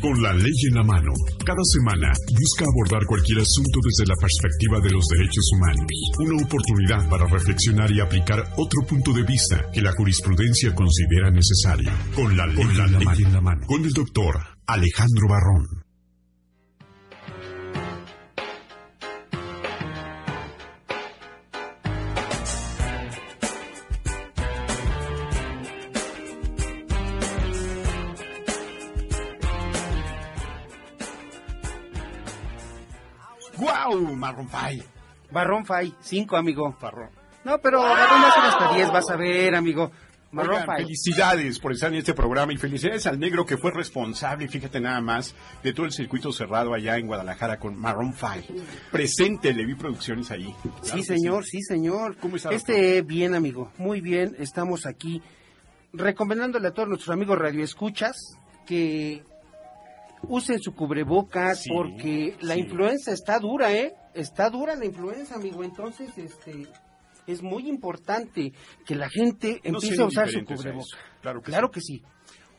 Con la ley en la mano, cada semana busca abordar cualquier asunto desde la perspectiva de los derechos humanos. Una oportunidad para reflexionar y aplicar otro punto de vista que la jurisprudencia considera necesario. Con la ley, la ley en la mano. Con el doctor Alejandro Barrón. ¡Guau! Marron Fay. Barrón Fay, cinco, amigo. Barrón. No, pero Barrón va a ser hasta diez, vas a ver, amigo. Oigan, Fay. felicidades por estar en este programa y felicidades al negro que fue responsable, fíjate nada más, de todo el circuito cerrado allá en Guadalajara con Marron Five. Presente, le vi producciones ahí. Claro Sí, señor, sí, señor. ¿Cómo está, Este, bien, amigo, muy bien. Estamos aquí recomendándole a todos nuestros amigos radioescuchas que usen su cubrebocas Sí, porque la sí. influenza está dura, ¿eh? Está dura la influenza, amigo. Entonces, este, es muy importante que la gente empiece a usar su cubrebocas. Claro que claro sí. que sí.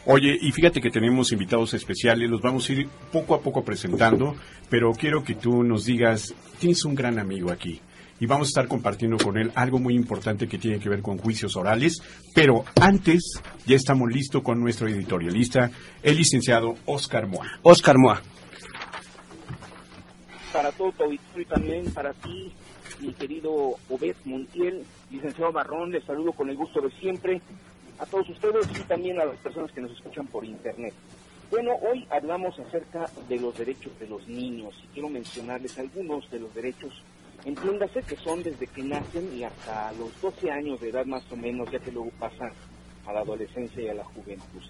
Oye, y fíjate que tenemos invitados especiales, los vamos a ir poco a poco presentando, pero quiero que tú nos digas, tienes un gran amigo aquí y vamos a estar compartiendo con él algo muy importante que tiene que ver con juicios orales, pero antes ya estamos listos con nuestro editorialista, el licenciado Oscar Moa. Oscar Moa. para todo tu auditorio y también para ti, mi querido Obed Montiel, licenciado Barrón, les saludo con el gusto de siempre a todos ustedes y también a las personas que nos escuchan por internet. Bueno, hoy hablamos acerca de los derechos de los niños y quiero mencionarles algunos de los derechos, entiéndase que son desde que nacen y hasta los 12 años de edad más o menos, ya que luego pasan a la adolescencia y a la juventud.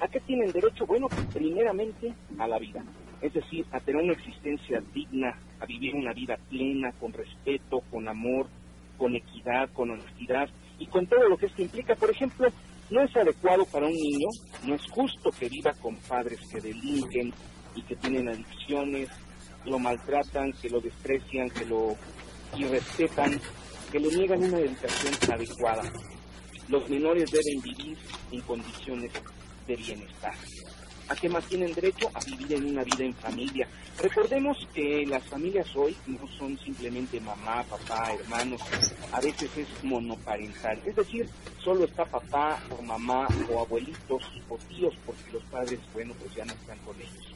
¿A qué tienen derecho? Bueno, primeramente a la vida, es decir, a tener una existencia digna, a vivir una vida plena, con respeto, con amor, con equidad, con honestidad y con todo lo que esto implica. Por ejemplo, no es adecuado para un niño, no es justo que viva con padres que delinquen y que tienen adicciones, lo maltratan, que lo desprecian, que lo irrespetan, que le niegan una educación adecuada. Los menores deben vivir en condiciones de bienestar. ¿A qué más tienen derecho? A vivir en una vida en familia. Recordemos que las familias hoy no son simplemente mamá, papá, hermanos, a veces es monoparental, es decir, solo está papá o mamá o abuelitos o tíos porque los padres, bueno, pues ya no están con ellos.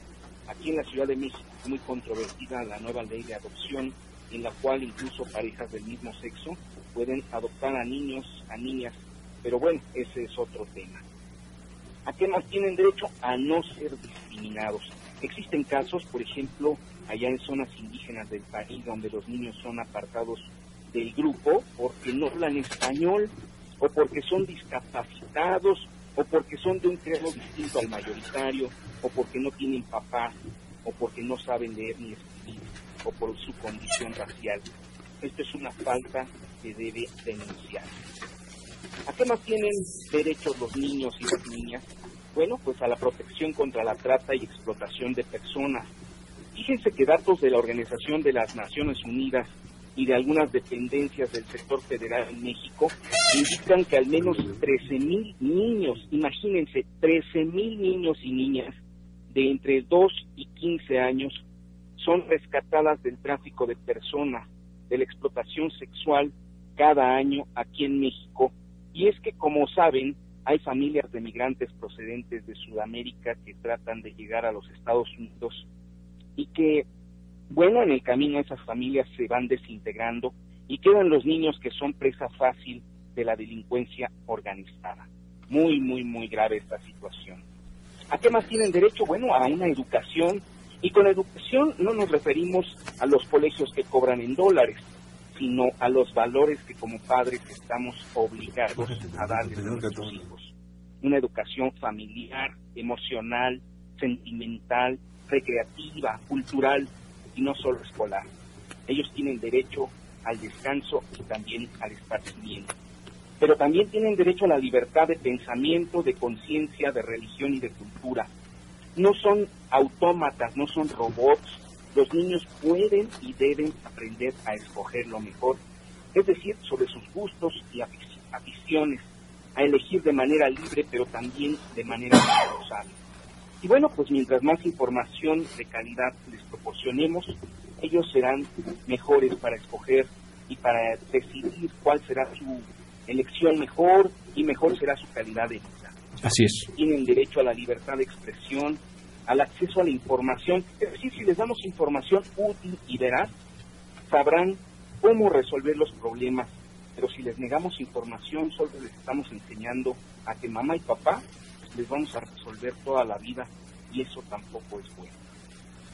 Aquí en la Ciudad de México es muy controvertida la nueva ley de adopción en la cual incluso parejas del mismo sexo pueden adoptar a niños, a niñas, pero bueno, ese es otro tema. ¿A qué más tienen derecho? A no ser discriminados. Existen casos, por ejemplo, allá en zonas indígenas del país donde los niños son apartados del grupo porque no hablan español o porque son discapacitados o porque son de un credo distinto al mayoritario o porque no tienen papás o porque no saben leer ni escribir o por su condición racial. Esto es una falta que debe denunciar. ¿A qué más tienen derechos los niños y las niñas? Bueno, pues a la protección contra la trata y explotación de personas. Fíjense que datos de la Organización de las Naciones Unidas y de algunas dependencias del sector federal en México indican que al menos 13 mil niños, imagínense, 13 mil niños y niñas de entre 2 y 15 años son rescatadas del tráfico de personas, de la explotación sexual cada año aquí en México. Y es que, como saben, hay familias de migrantes procedentes de Sudamérica que tratan de llegar a los Estados Unidos y que, bueno, en el camino esas familias se van desintegrando y quedan los niños que son presa fácil de la delincuencia organizada. Muy, muy, muy grave esta situación. ¿A qué más tienen derecho? Bueno, a una educación. Y con educación no nos referimos a los colegios que cobran en dólares, sino a los valores que como padres estamos obligados a darles a nuestros hijos. Una educación familiar, emocional, sentimental, recreativa, cultural y no solo escolar. Ellos tienen derecho al descanso y también al esparcimiento. Pero también tienen derecho a la libertad de pensamiento, de conciencia, de religión y de cultura. No son autómatas, no son robots. Los niños pueden y deben aprender a escoger lo mejor, es decir, sobre sus gustos y aficiones, a elegir de manera libre, pero también de manera responsable. Y bueno, pues mientras más información de calidad les proporcionemos, ellos serán mejores para escoger y para decidir cuál será su elección mejor y mejor será su calidad de vida. Así es. Tienen derecho a la libertad de expresión, al acceso a la información. Es decir, si les damos información útil y veraz, sabrán cómo resolver los problemas. Pero si les negamos información, solo les estamos enseñando a que mamá y papá les vamos a resolver toda la vida y eso tampoco es bueno.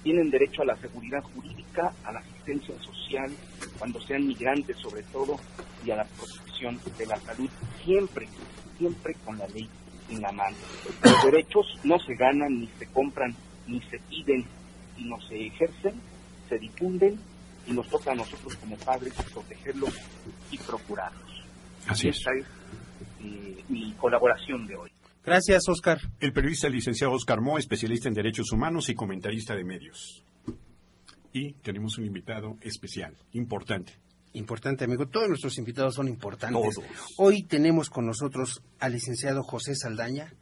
Tienen derecho a la seguridad jurídica, a la asistencia social, cuando sean migrantes sobre todo, y a la protección de la salud, siempre, siempre con la ley en la mano. Los derechos no se ganan, ni se compran, ni se piden, sino se ejercen, se difunden y nos toca a nosotros como padres protegerlos y procurarlos. Así es. Esta es eh, mi colaboración de hoy. Gracias, Oscar. El periodista licenciado Oscar Mo, especialista en derechos humanos y comentarista de medios. Y tenemos un invitado especial, importante. Importante, amigo. Todos nuestros invitados son importantes. Todos. Hoy tenemos con nosotros al licenciado José Saldaña,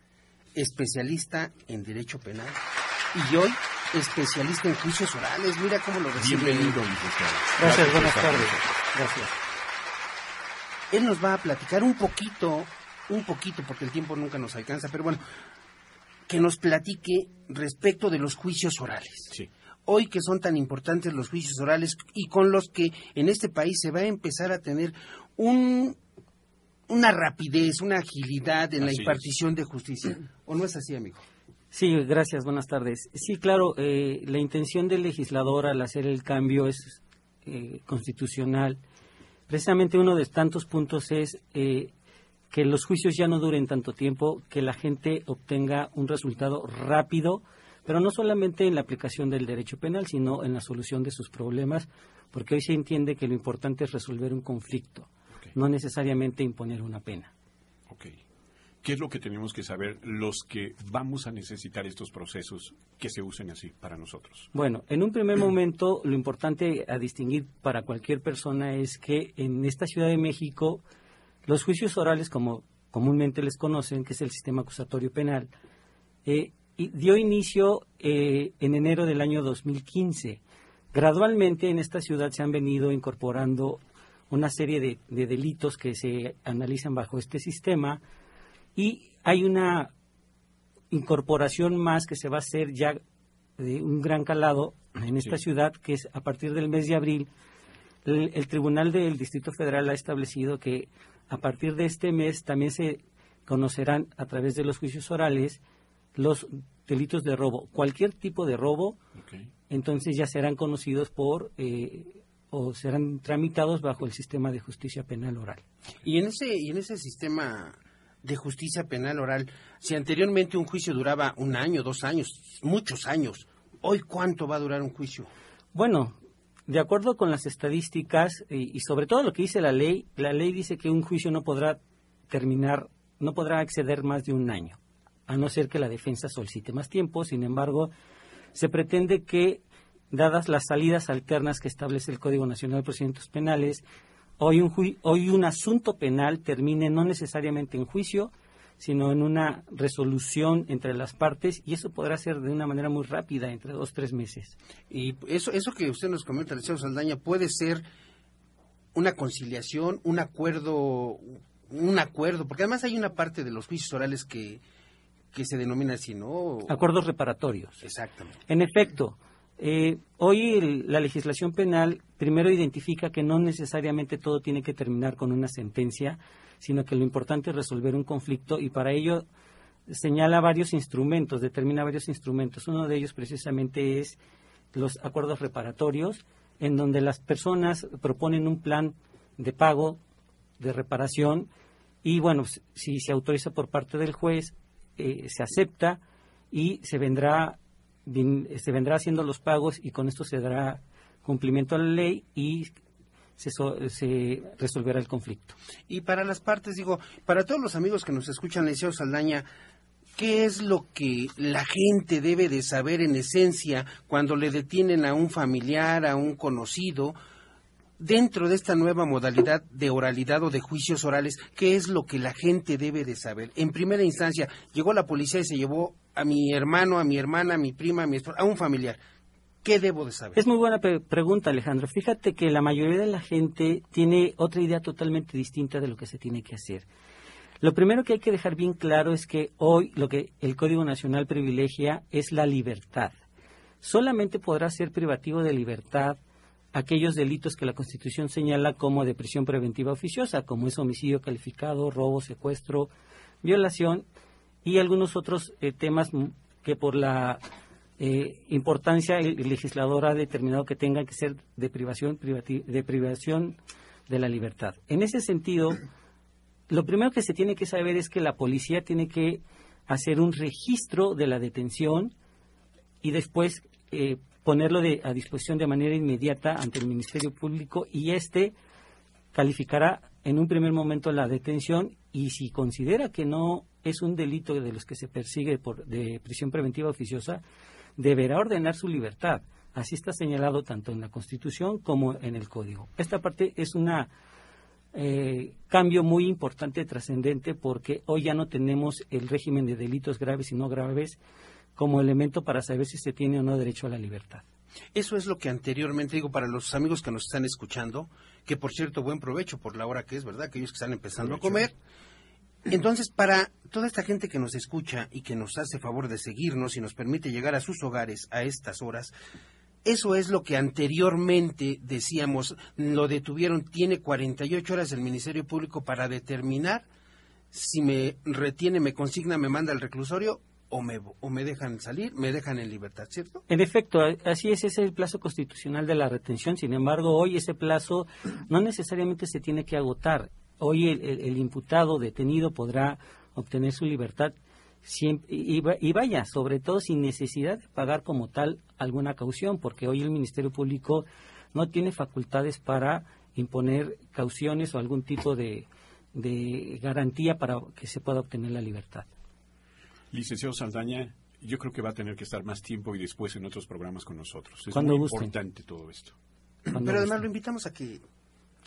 especialista en Derecho Penal. Y hoy, especialista en juicios orales. Mira cómo lo recibe. Bienvenido, licenciado. Gracias, buenas tardes. Gracias. Él nos va a platicar un poquito, un poquito, porque el tiempo nunca nos alcanza, pero bueno, que nos platique respecto de los juicios orales. Sí. Hoy que son tan importantes los juicios orales y con los que en este país se va a empezar a tener un, una rapidez, una agilidad en la es. impartición de justicia. ¿O no es así, amigo? Sí, gracias, buenas tardes. Sí, claro, eh, la intención del legislador al hacer el cambio es eh, constitucional. Precisamente uno de tantos puntos es eh, que los juicios ya no duren tanto tiempo, que la gente obtenga un resultado rápido, pero no solamente en la aplicación del derecho penal, sino en la solución de sus problemas, porque hoy se entiende que lo importante es resolver un conflicto, no necesariamente imponer una pena. ¿Qué es lo que tenemos que saber los que vamos a necesitar estos procesos que se usen así para nosotros? Bueno, en un primer momento lo importante a distinguir para cualquier persona es que en esta Ciudad de México los juicios orales, como comúnmente les conocen, que es el sistema acusatorio penal, eh, y dio inicio eh, en enero del año 2015. Gradualmente en esta ciudad se han venido incorporando una serie de, de delitos que se analizan bajo este sistema y hay una incorporación más que se va a hacer ya de un gran calado en esta Sí. ciudad, que es a partir del mes de abril. El, el Tribunal del Distrito Federal ha establecido que a partir de este mes también se conocerán a través de los juicios orales los delitos de robo. Cualquier tipo de robo, entonces ya serán conocidos por eh, o serán tramitados bajo el sistema de justicia penal oral. Y en ese, y en ese sistema de justicia penal oral, si anteriormente un juicio duraba un año, dos años, muchos años, hoy cuánto va a durar un juicio? Bueno, de acuerdo con las estadísticas eh, y, sobre todo lo que dice la ley, la ley dice que un juicio no podrá terminar, no podrá exceder más de un año, a no ser que la defensa solicite más tiempo. Sin embargo, se pretende que, dadas las salidas alternas que establece el Código Nacional de Procedimientos Penales, hoy un, hoy un asunto penal termine no necesariamente en juicio, sino en una resolución entre las partes, y eso podrá ser de una manera muy rápida, entre dos, tres meses. Y eso, eso que usted nos comenta, licenciado Saldaña, puede ser una conciliación, un acuerdo, un acuerdo, porque además hay una parte de los juicios orales que, que se denomina así, ¿no? Acuerdos reparatorios. Exactamente. En efecto, eh, hoy el- la legislación penal primero identifica que no necesariamente todo tiene que terminar con una sentencia, sino que lo importante es resolver un conflicto y para ello señala varios instrumentos, determina varios instrumentos. Uno de ellos precisamente es los acuerdos reparatorios, en donde las personas proponen un plan de pago, de reparación, y bueno, si se autoriza por parte del juez, eh, se acepta y se vendrá se vendrá haciendo los pagos y con esto se dará cumplimiento a la ley y se, resolverá el conflicto. Y para las partes, digo, para todos los amigos que nos escuchan, Liceo Saldaña, ¿qué es lo que la gente debe de saber en esencia cuando le detienen a un familiar, a un conocido? Dentro de esta nueva modalidad de oralidad o de juicios orales, ¿qué es lo que la gente debe de saber? En primera instancia, llegó la policía y se llevó a mi hermano, a mi hermana, a mi prima, a mi esposa, a un familiar. ¿Qué debo de saber? Es muy buena pregunta, Alejandro. Fíjate que la mayoría de la gente tiene otra idea totalmente distinta de lo que se tiene que hacer. Lo primero que hay que dejar bien claro es que hoy lo que el Código Nacional privilegia es la libertad. Solamente podrá ser privativo de libertad aquellos delitos que la Constitución señala como de prisión preventiva oficiosa, como es homicidio calificado, robo, secuestro, violación y algunos otros eh, temas que por la eh, importancia el, legislador ha determinado que tengan que ser de privación, de privación de la libertad. En ese sentido, lo primero que se tiene que saber es que la policía tiene que hacer un registro de la detención y después eh, ponerlo a disposición de manera inmediata ante el Ministerio Público y éste calificará en un primer momento la detención y si considera que no es un delito de los que se persigue por de prisión preventiva oficiosa, deberá ordenar su libertad. Así está señalado tanto en la Constitución como en el Código. Esta parte es un eh, cambio muy importante, trascendente, porque hoy ya no tenemos el régimen de delitos graves y no graves como elemento para saber si se tiene o no derecho a la libertad. Eso es lo que anteriormente digo para los amigos que nos están escuchando, que por cierto, buen provecho por la hora que es, ¿verdad? Aquellos que están empezando a comer. Entonces, para toda esta gente que nos escucha y que nos hace favor de seguirnos y nos permite llegar a sus hogares a estas horas, eso es lo que anteriormente decíamos, lo detuvieron, tiene 48 horas el Ministerio Público para determinar si me retiene, me consigna, me manda al reclusorio o me, o me dejan salir, me dejan en libertad, ¿cierto? En efecto, así es, ese es el plazo constitucional de la retención. Sin embargo, hoy ese plazo no necesariamente se tiene que agotar hoy el, imputado detenido podrá obtener su libertad y, vaya, sobre todo sin necesidad de pagar como tal alguna caución, porque hoy el Ministerio Público no tiene facultades para imponer cauciones o algún tipo de, garantía para que se pueda obtener la libertad. Licenciado Saldaña, yo creo que va a tener que estar más tiempo y después en otros programas con nosotros. Es muy importante todo esto. Pero además lo invitamos a que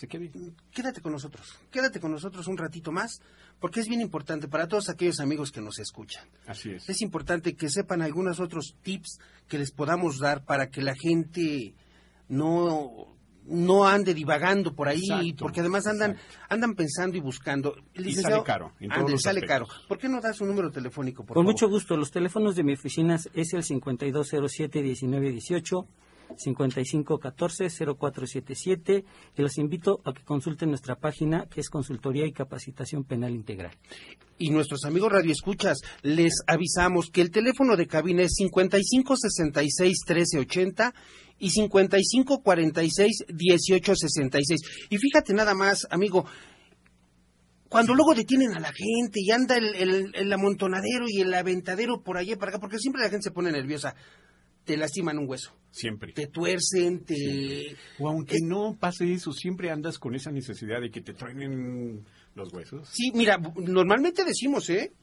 Quédate con nosotros, quédate con nosotros un ratito más, porque es bien importante para todos aquellos amigos que nos escuchan. Así es. Es importante que sepan algunos otros tips que les podamos dar para que la gente no no ande divagando por ahí, porque además andan andan pensando y buscando. y sale caro. En sale caro. ¿Por qué no das un número telefónico, por Con mucho gusto. Los teléfonos de mi oficina es el 5207-1918 5514-0477 y los invito a que consulten nuestra página que es Consultoría y Capacitación Penal Integral. Y nuestros amigos radioescuchas, les avisamos que el teléfono de cabina es 5566-1380 y 5546-1866. Y fíjate nada más, amigo, cuando luego detienen a la gente y anda el, el, amontonadero y el aventadero por allá para acá, porque siempre la gente se pone nerviosa te lastiman un hueso. Siempre. Te tuercen, te... O aunque no pase eso, siempre andas con esa necesidad de que te truenen los huesos. Sí, mira, normalmente decimos, ¿eh?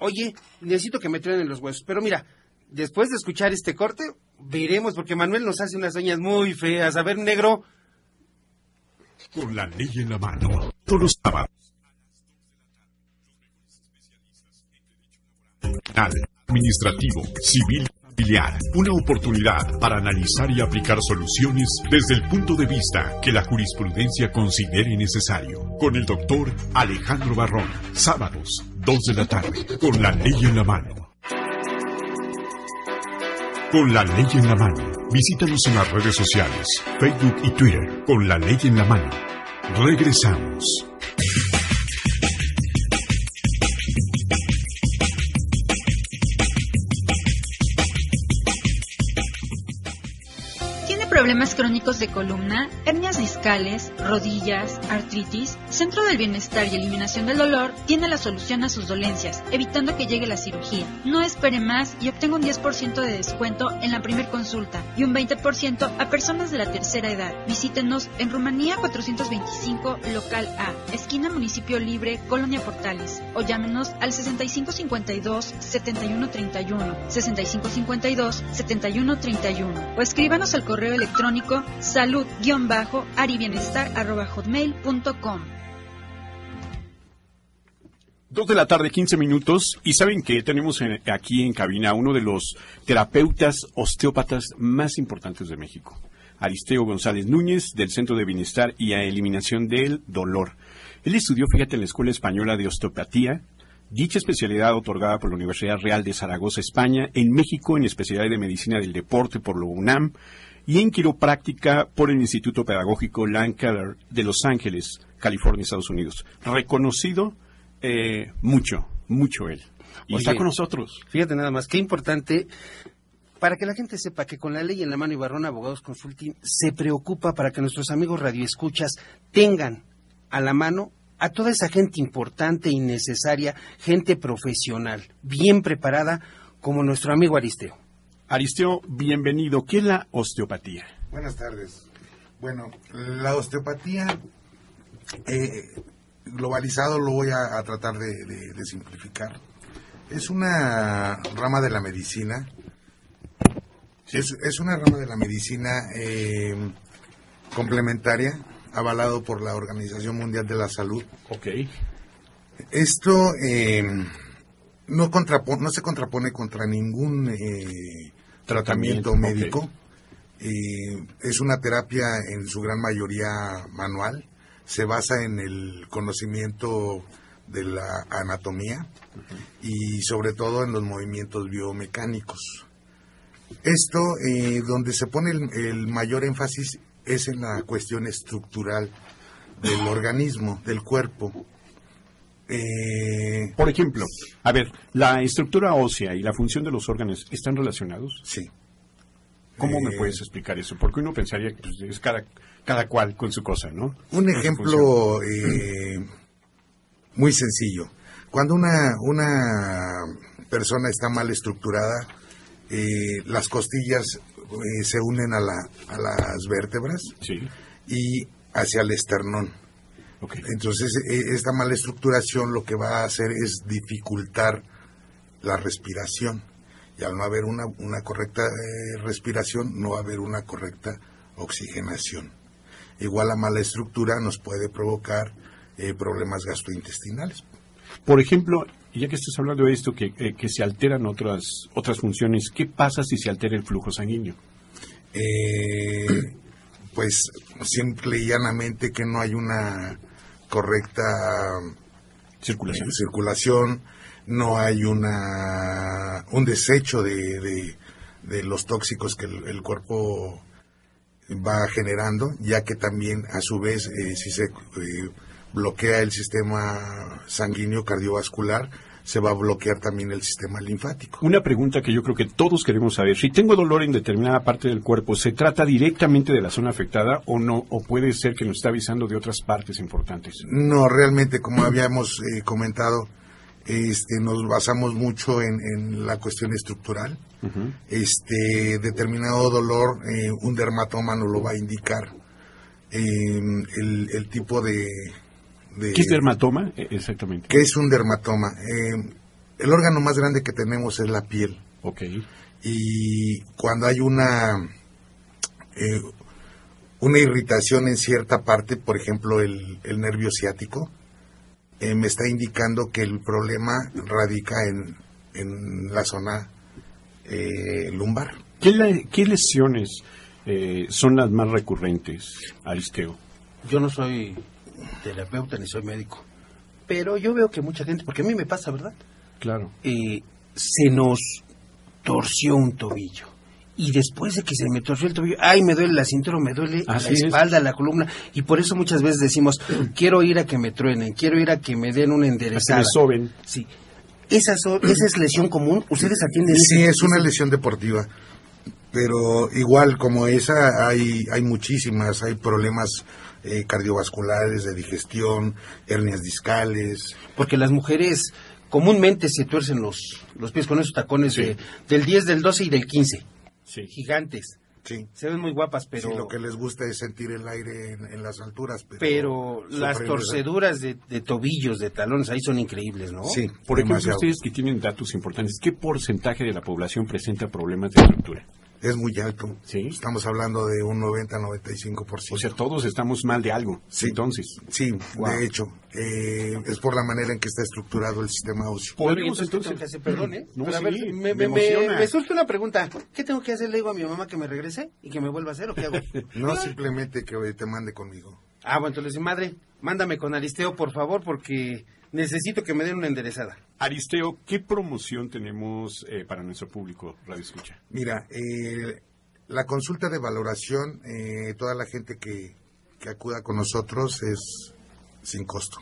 Oye, necesito que me truenen los huesos. Pero mira, después de escuchar este corte, veremos, porque Manuel nos hace unas señas muy feas. A ver, negro. Con la ley en la mano, todos los sábados. Administrativo, civil una oportunidad para analizar y aplicar soluciones desde el punto de vista que la jurisprudencia considere necesario. Con el doctor Alejandro Barrón, sábados, 2 de la tarde, con la ley en la mano. Con la ley en la mano. Visítanos en las redes sociales, Facebook y Twitter, con la ley en la mano. Regresamos. Problemas crónicos de columna, hernias discales, rodillas, artritis, Centro del Bienestar y Eliminación del Dolor tiene la solución a sus dolencias, evitando que llegue la cirugía. No espere más y obtenga un 10% de descuento en la primera consulta y un 20% a personas de la tercera edad. Visítenos en Rumanía 425, local A, esquina Municipio Libre, Colonia Portales, o llámenos al 6552-7131, 6552-7131, o escríbanos al correo electrónico salud-aribienestar.com. Dos de la tarde, 15 minutos. Y saben que tenemos aquí en cabina uno de los terapeutas osteópatas más importantes de México. Aristeo González Núñez, del Centro de Bienestar y Eliminación del Dolor. Él estudió, fíjate, en la Escuela Española de Osteopatía, dicha especialidad otorgada por la Universidad Real de Zaragoza, España, en México en especialidad de Medicina del Deporte por la UNAM y en quiropráctica por el Instituto Pedagógico Lancaster de Los Ángeles, California, Estados Unidos. Reconocido eh, mucho, mucho él. Y está con nosotros. Fíjate nada más, qué importante para que la gente sepa que con la ley en la mano y Barrón Abogados Consulting se preocupa para que nuestros amigos radioescuchas tengan a la mano a toda esa gente importante y necesaria, gente profesional, bien preparada, como nuestro amigo Aristeo. Aristeo, bienvenido. ¿Qué es la osteopatía? Buenas tardes. Bueno, la osteopatía eh, globalizado lo voy a, tratar de, simplificar. Es una rama de la medicina. Es, una rama de la medicina eh, complementaria, avalado por la Organización Mundial de la Salud. Ok. Esto eh, no, no se contrapone contra ningún eh, tratamiento médico. es una terapia en su gran mayoría manual se basa en el conocimiento de la anatomía y sobre todo en los movimientos biomecánicos. Esto, eh, donde se pone el, mayor énfasis es en la cuestión estructural del organismo, del cuerpo. Eh, Por ejemplo, a ver, ¿la estructura ósea y la función de los órganos están relacionados? Sí. ¿Cómo me eh, puedes explicar eso? Porque uno pensaría que pues, es cada, cada cual con su cosa, ¿no? Un ejemplo eh, muy sencillo. Cuando una, una persona está mal estructurada, eh, las costillas se unen a, la, a las vértebras y hacia el esternón. Entonces, esta mala estructuración lo que va a hacer es dificultar la respiración y al no haber una, una correcta eh, respiración, no va a haber una correcta oxigenación. Igual la mala estructura nos puede provocar eh, problemas gastrointestinales. Por ejemplo, ya que estás hablando de esto, que, eh, que, se alteran otras, otras funciones, ¿qué pasa si se altera el flujo sanguíneo? pues simple y llanamente que no hay una correcta circulación, circulación no hay una un desecho de, de, los tóxicos que el, cuerpo va generando, ya que también a su vez eh, si se eh, bloquea el sistema sanguíneo cardiovascular, se va a bloquear también el sistema linfático. Una pregunta que yo creo que todos queremos saber, si tengo dolor en determinada parte del cuerpo, ¿se trata directamente de la zona afectada o no? ¿O puede ser que nos está avisando de otras partes importantes? No, realmente, como habíamos eh, comentado, este, nos basamos mucho en, la cuestión estructural. Este determinado dolor, eh, un dermatoma nos lo va a indicar. Em, el, tipo de, ¿Qué es dermatoma e, exactamente? ¿Qué es un dermatoma? Em, el órgano más grande que tenemos es la piel. Ok. Y cuando hay una eh, una irritación en cierta parte, por ejemplo el, el nervio ciático, eh, me está indicando que el problema radica en, en la zona eh, lumbar. ¿Qué, lesiones eh, son las más recurrentes, Aristeo? Yo no soy terapeuta ni soy médico, pero yo veo que mucha gente, porque a mí me pasa, ¿verdad? Claro. se nos torció un tobillo y después de que se me torció el tobillo, ay, me duele la cintura, me duele la espalda, la columna, y por eso muchas veces decimos, quiero ir a que me truenen, quiero ir a que me den una enderezada. soben. Sí. ¿Esa, ¿Esa es lesión común? ¿Ustedes atienden Sí, es una lesión deportiva, pero igual como esa hay, hay muchísimas, hay problemas eh, cardiovasculares, de digestión, hernias discales. Porque las mujeres comúnmente se tuercen los, los pies con esos tacones Sí. de- del 10, del 12 y del 15. Sí. Gigantes. Sí. Se ven muy guapas, pero... Sí, lo que les gusta es sentir el aire en, en las alturas. Pero, Pero las torceduras de, de tobillos, de talones, ahí son increíbles, ¿no? Sí, Por ejemplo, ustedes que tienen datos importantes, ¿qué porcentaje de la población presenta problemas de estructura? Es muy alto. Sí. Estamos hablando de un 90-95%. O sea, todos estamos mal de algo. Sí. Entonces, Sí, Wow. de hecho, eh, es por la manera en que está estructurado el sistema óseo. podríamos Entonces. Perdón, ¿eh? No, Pero a sí, ver, me me, me, me surge una pregunta. ¿Qué tengo que hacer? ¿Le digo a mi mamá que me regrese y que me vuelva a hacer o qué hago? No simplemente que te mande conmigo. ah, bueno, entonces, madre, mándame con Aristeo, por favor, porque necesito que me den una enderezada. Aristeo, ¿qué promoción tenemos eh, para nuestro público, Radio Escucha? Mira, eh, la consulta de valoración, eh, toda la gente que, que acuda con nosotros es sin costo.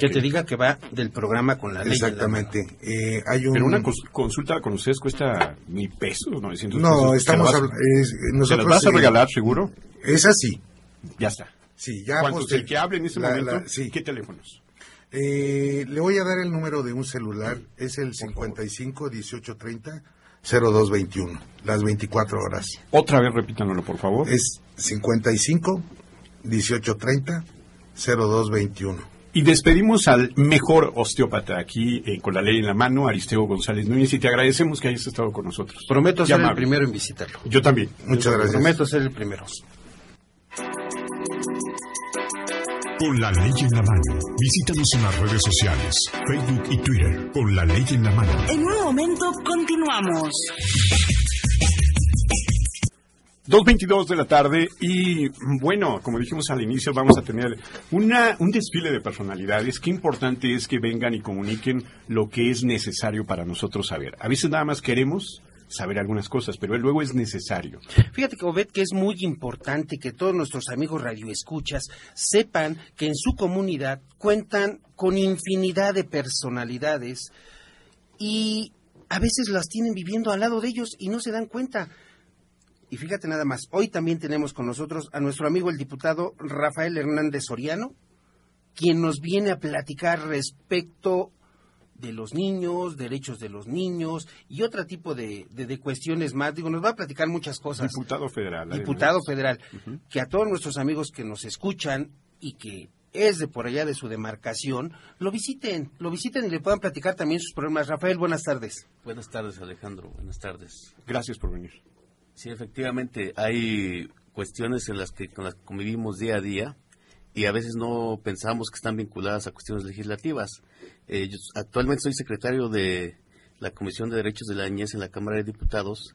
Que te diga que va del programa con la ley. la Exactamente. Eh, hay un... Pero una cons- consulta con ustedes cuesta mil pesos, 900 No, pesos. estamos ¿Se las vas- habla- es- ¿Se nosotros, las vas a eh, regalar, seguro? Es así. Ya está. Sí, ya El que hable en este la- momento, la- sí. ¿qué teléfonos? Eh, le voy a dar el número de un celular, es el 55 18 30 02 21, las 24 horas. Otra vez repítanlo, por favor. Es 55 18 30 02 21. Y despedimos al mejor osteópata aquí eh, con la ley en la mano, Aristeo González Núñez, y te agradecemos que hayas estado con nosotros. Prometo ser el primero en visitarlo. Yo también. Muchas gracias. Prometo ser el primero. Con la ley en la mano. Visítanos en las redes sociales, Facebook y Twitter. Con la ley en la mano. En un momento continuamos. 2.22 de la tarde y bueno, como dijimos al inicio, vamos a tener una, un desfile de personalidades. Qué importante es que vengan y comuniquen lo que es necesario para nosotros saber. A veces nada más queremos saber algunas cosas, pero luego es necesario. Fíjate Obed que es muy importante que todos nuestros amigos radioescuchas sepan que en su comunidad cuentan con infinidad de personalidades y a veces las tienen viviendo al lado de ellos y no se dan cuenta. Y fíjate nada más, hoy también tenemos con nosotros a nuestro amigo el diputado Rafael Hernández Soriano, quien nos viene a platicar respecto de los niños, derechos de los niños y otro tipo de, de- de cuestiones más. Digo, nos va a platicar muchas cosas. Diputado federal. además. Diputado federal. Que a todos nuestros amigos que nos escuchan y que es de por allá de su demarcación, lo visiten, lo visiten y le puedan platicar también sus problemas. Rafael, buenas tardes. Buenas tardes, Alejandro. Buenas tardes. Gracias por venir. Sí, efectivamente, hay cuestiones en las que con las que convivimos día a día y a veces no pensamos que están vinculadas a cuestiones legislativas. Eh, yo actualmente soy secretario de la Comisión de Derechos de la Niñez en la Cámara de Diputados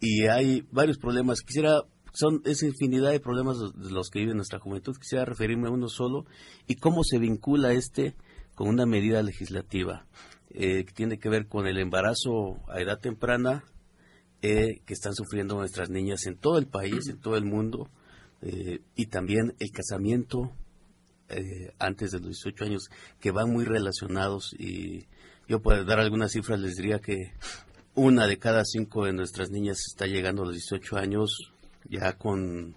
y hay varios problemas. Quisiera, son esa infinidad de problemas de los que vive nuestra juventud. Quisiera referirme a uno solo y cómo se vincula este con una medida legislativa eh, que tiene que ver con el embarazo a edad temprana eh, que están sufriendo nuestras niñas en todo el país, en todo el mundo, eh, y también el casamiento eh, antes de los 18 años, que van muy relacionados. Y yo para dar algunas cifras les diría que una de cada cinco de nuestras niñas está llegando a los 18 años ya con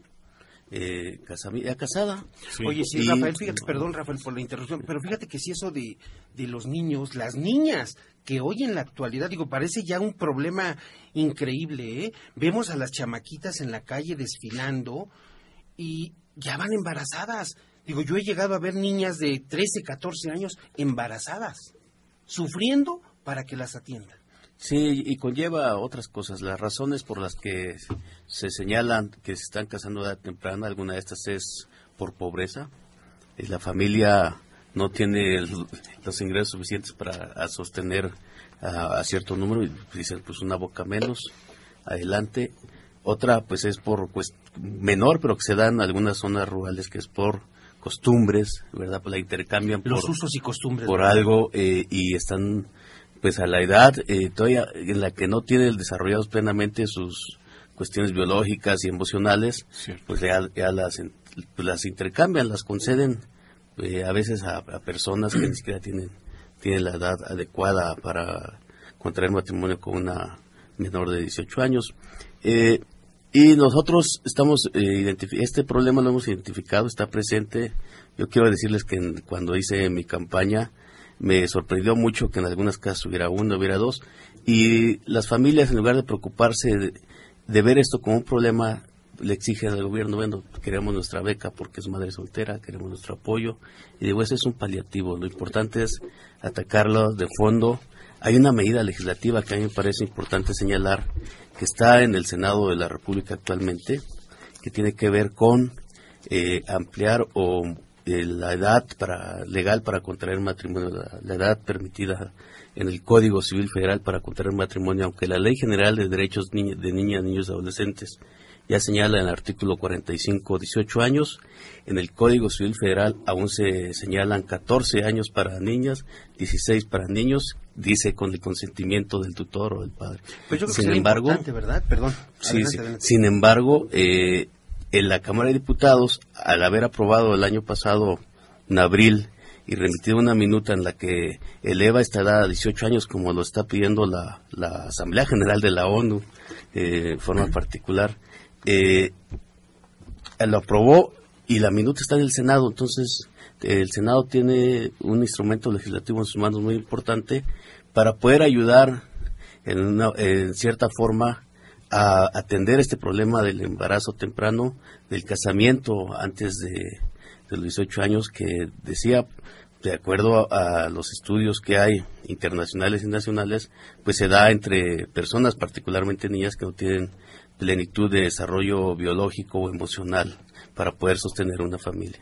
eh, casami- ya casada. Oye, sí, Y- Rafael, fíjate, perdón, Rafael, por la interrupción, pero fíjate que si eso de, de los niños, las niñas, que hoy en la actualidad, digo, parece ya un problema increíble, ¿eh? Vemos a las chamaquitas en la calle desfilando y ya van embarazadas. Digo, yo he llegado a ver niñas de 13, 14 años embarazadas, sufriendo para que las atiendan. Sí, y conlleva otras cosas. Las razones por las que se señalan que se están casando a edad temprana, alguna de estas es por pobreza. La familia no tiene los ingresos suficientes para sostener a, a cierto número y dicen pues una boca menos, adelante. Otra pues es por pues, menor, pero que se da en algunas zonas rurales, que es por costumbres, ¿verdad? Pues la intercambian Los por, usos y costumbres. por ¿verdad? algo eh, y están pues a la edad eh, todavía en la que no tienen desarrollados plenamente sus cuestiones biológicas y emocionales, Cierto. pues ya, ya las, en- pues las intercambian, las conceden eh, a veces a, a personas que ni siquiera tienen, tienen la edad adecuada para contraer matrimonio con una menor de 18 años. Eh, Y nosotros estamos, eh, este problema lo hemos identificado, está presente. Yo quiero decirles que cuando hice mi campaña me sorprendió mucho que en algunas casas hubiera uno, hubiera dos. Y las familias, en lugar de preocuparse de, de ver esto como un problema, le exigen al gobierno, bueno, queremos nuestra beca porque es madre soltera, queremos nuestro apoyo. Y digo, ese es un paliativo. Lo importante es atacarlo de fondo. Hay una medida legislativa que a mí me parece importante señalar, que está en el Senado de la República actualmente, que tiene que ver con eh, ampliar o eh, la edad para, legal para contraer matrimonio, la, edad permitida en el Código Civil Federal para contraer matrimonio, aunque la Ley General de Derechos de Niñas, Niños y Adolescentes ya señala en el artículo 45 18 años. En el Código Civil Federal aún se señalan 14 años para niñas, 16 para niños, dice con el consentimiento del tutor o del padre. Pues sin embargo, ¿verdad? Perdón. Sin embargo, eh, en la Cámara de Diputados, al haber aprobado el año pasado, en abril, y remitido una minuta en la que eleva esta edad a 18 años, como lo está pidiendo la, Asamblea General de la ONU, eh, en forma particular, eh, lo aprobó y la minuta está en el Senado, entonces el Senado tiene un instrumento legislativo en sus manos muy importante para poder ayudar en, en cierta forma a atender este problema del embarazo temprano, del casamiento antes de, los 18 años, que decía, de acuerdo a, los estudios que hay internacionales y nacionales, pues se da entre personas, particularmente niñas que no tienen plenitud de desarrollo biológico o emocional para poder sostener una familia.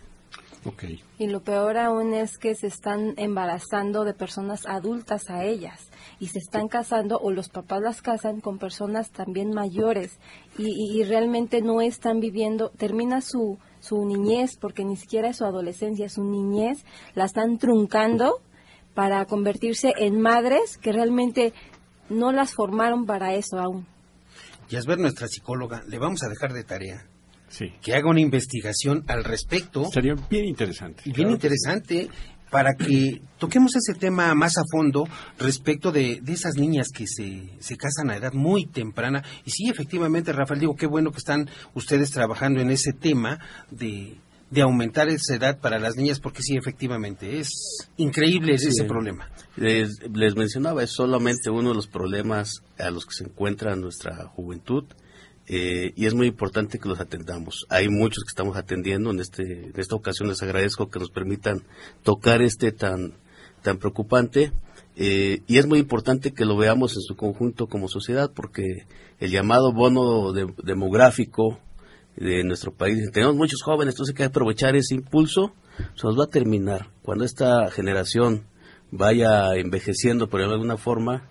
Okay. Y lo peor aún es que se están embarazando de personas adultas a ellas y se están casando o los papás las casan con personas también mayores y, y, realmente no están viviendo, termina su, su niñez porque ni siquiera es su adolescencia, su niñez, la están truncando para convertirse en madres que realmente no las formaron para eso aún. Yasber, nuestra psicóloga, le vamos a dejar de tarea que haga una investigación al respecto. Sería bien interesante. Bien interesante para que toquemos ese tema más a fondo respecto de, de esas niñas que se, se, casan a edad muy temprana. Y sí, efectivamente, Rafael, digo, qué bueno que están ustedes trabajando en ese tema de, de aumentar esa edad para las niñas, porque sí, efectivamente, es increíble ese problema. Les, les, mencionaba, es solamente uno de los problemas a los que se encuentra nuestra juventud. Eh, y es muy importante que los atendamos. Hay muchos que estamos atendiendo. En, este, en esta ocasión les agradezco que nos permitan tocar este tan, tan preocupante. Eh, y es muy importante que lo veamos en su conjunto como sociedad, porque el llamado bono demográfico de nuestro país. Tenemos muchos jóvenes, entonces hay que aprovechar ese impulso. Se nos va a terminar. Cuando esta generación vaya envejeciendo por alguna forma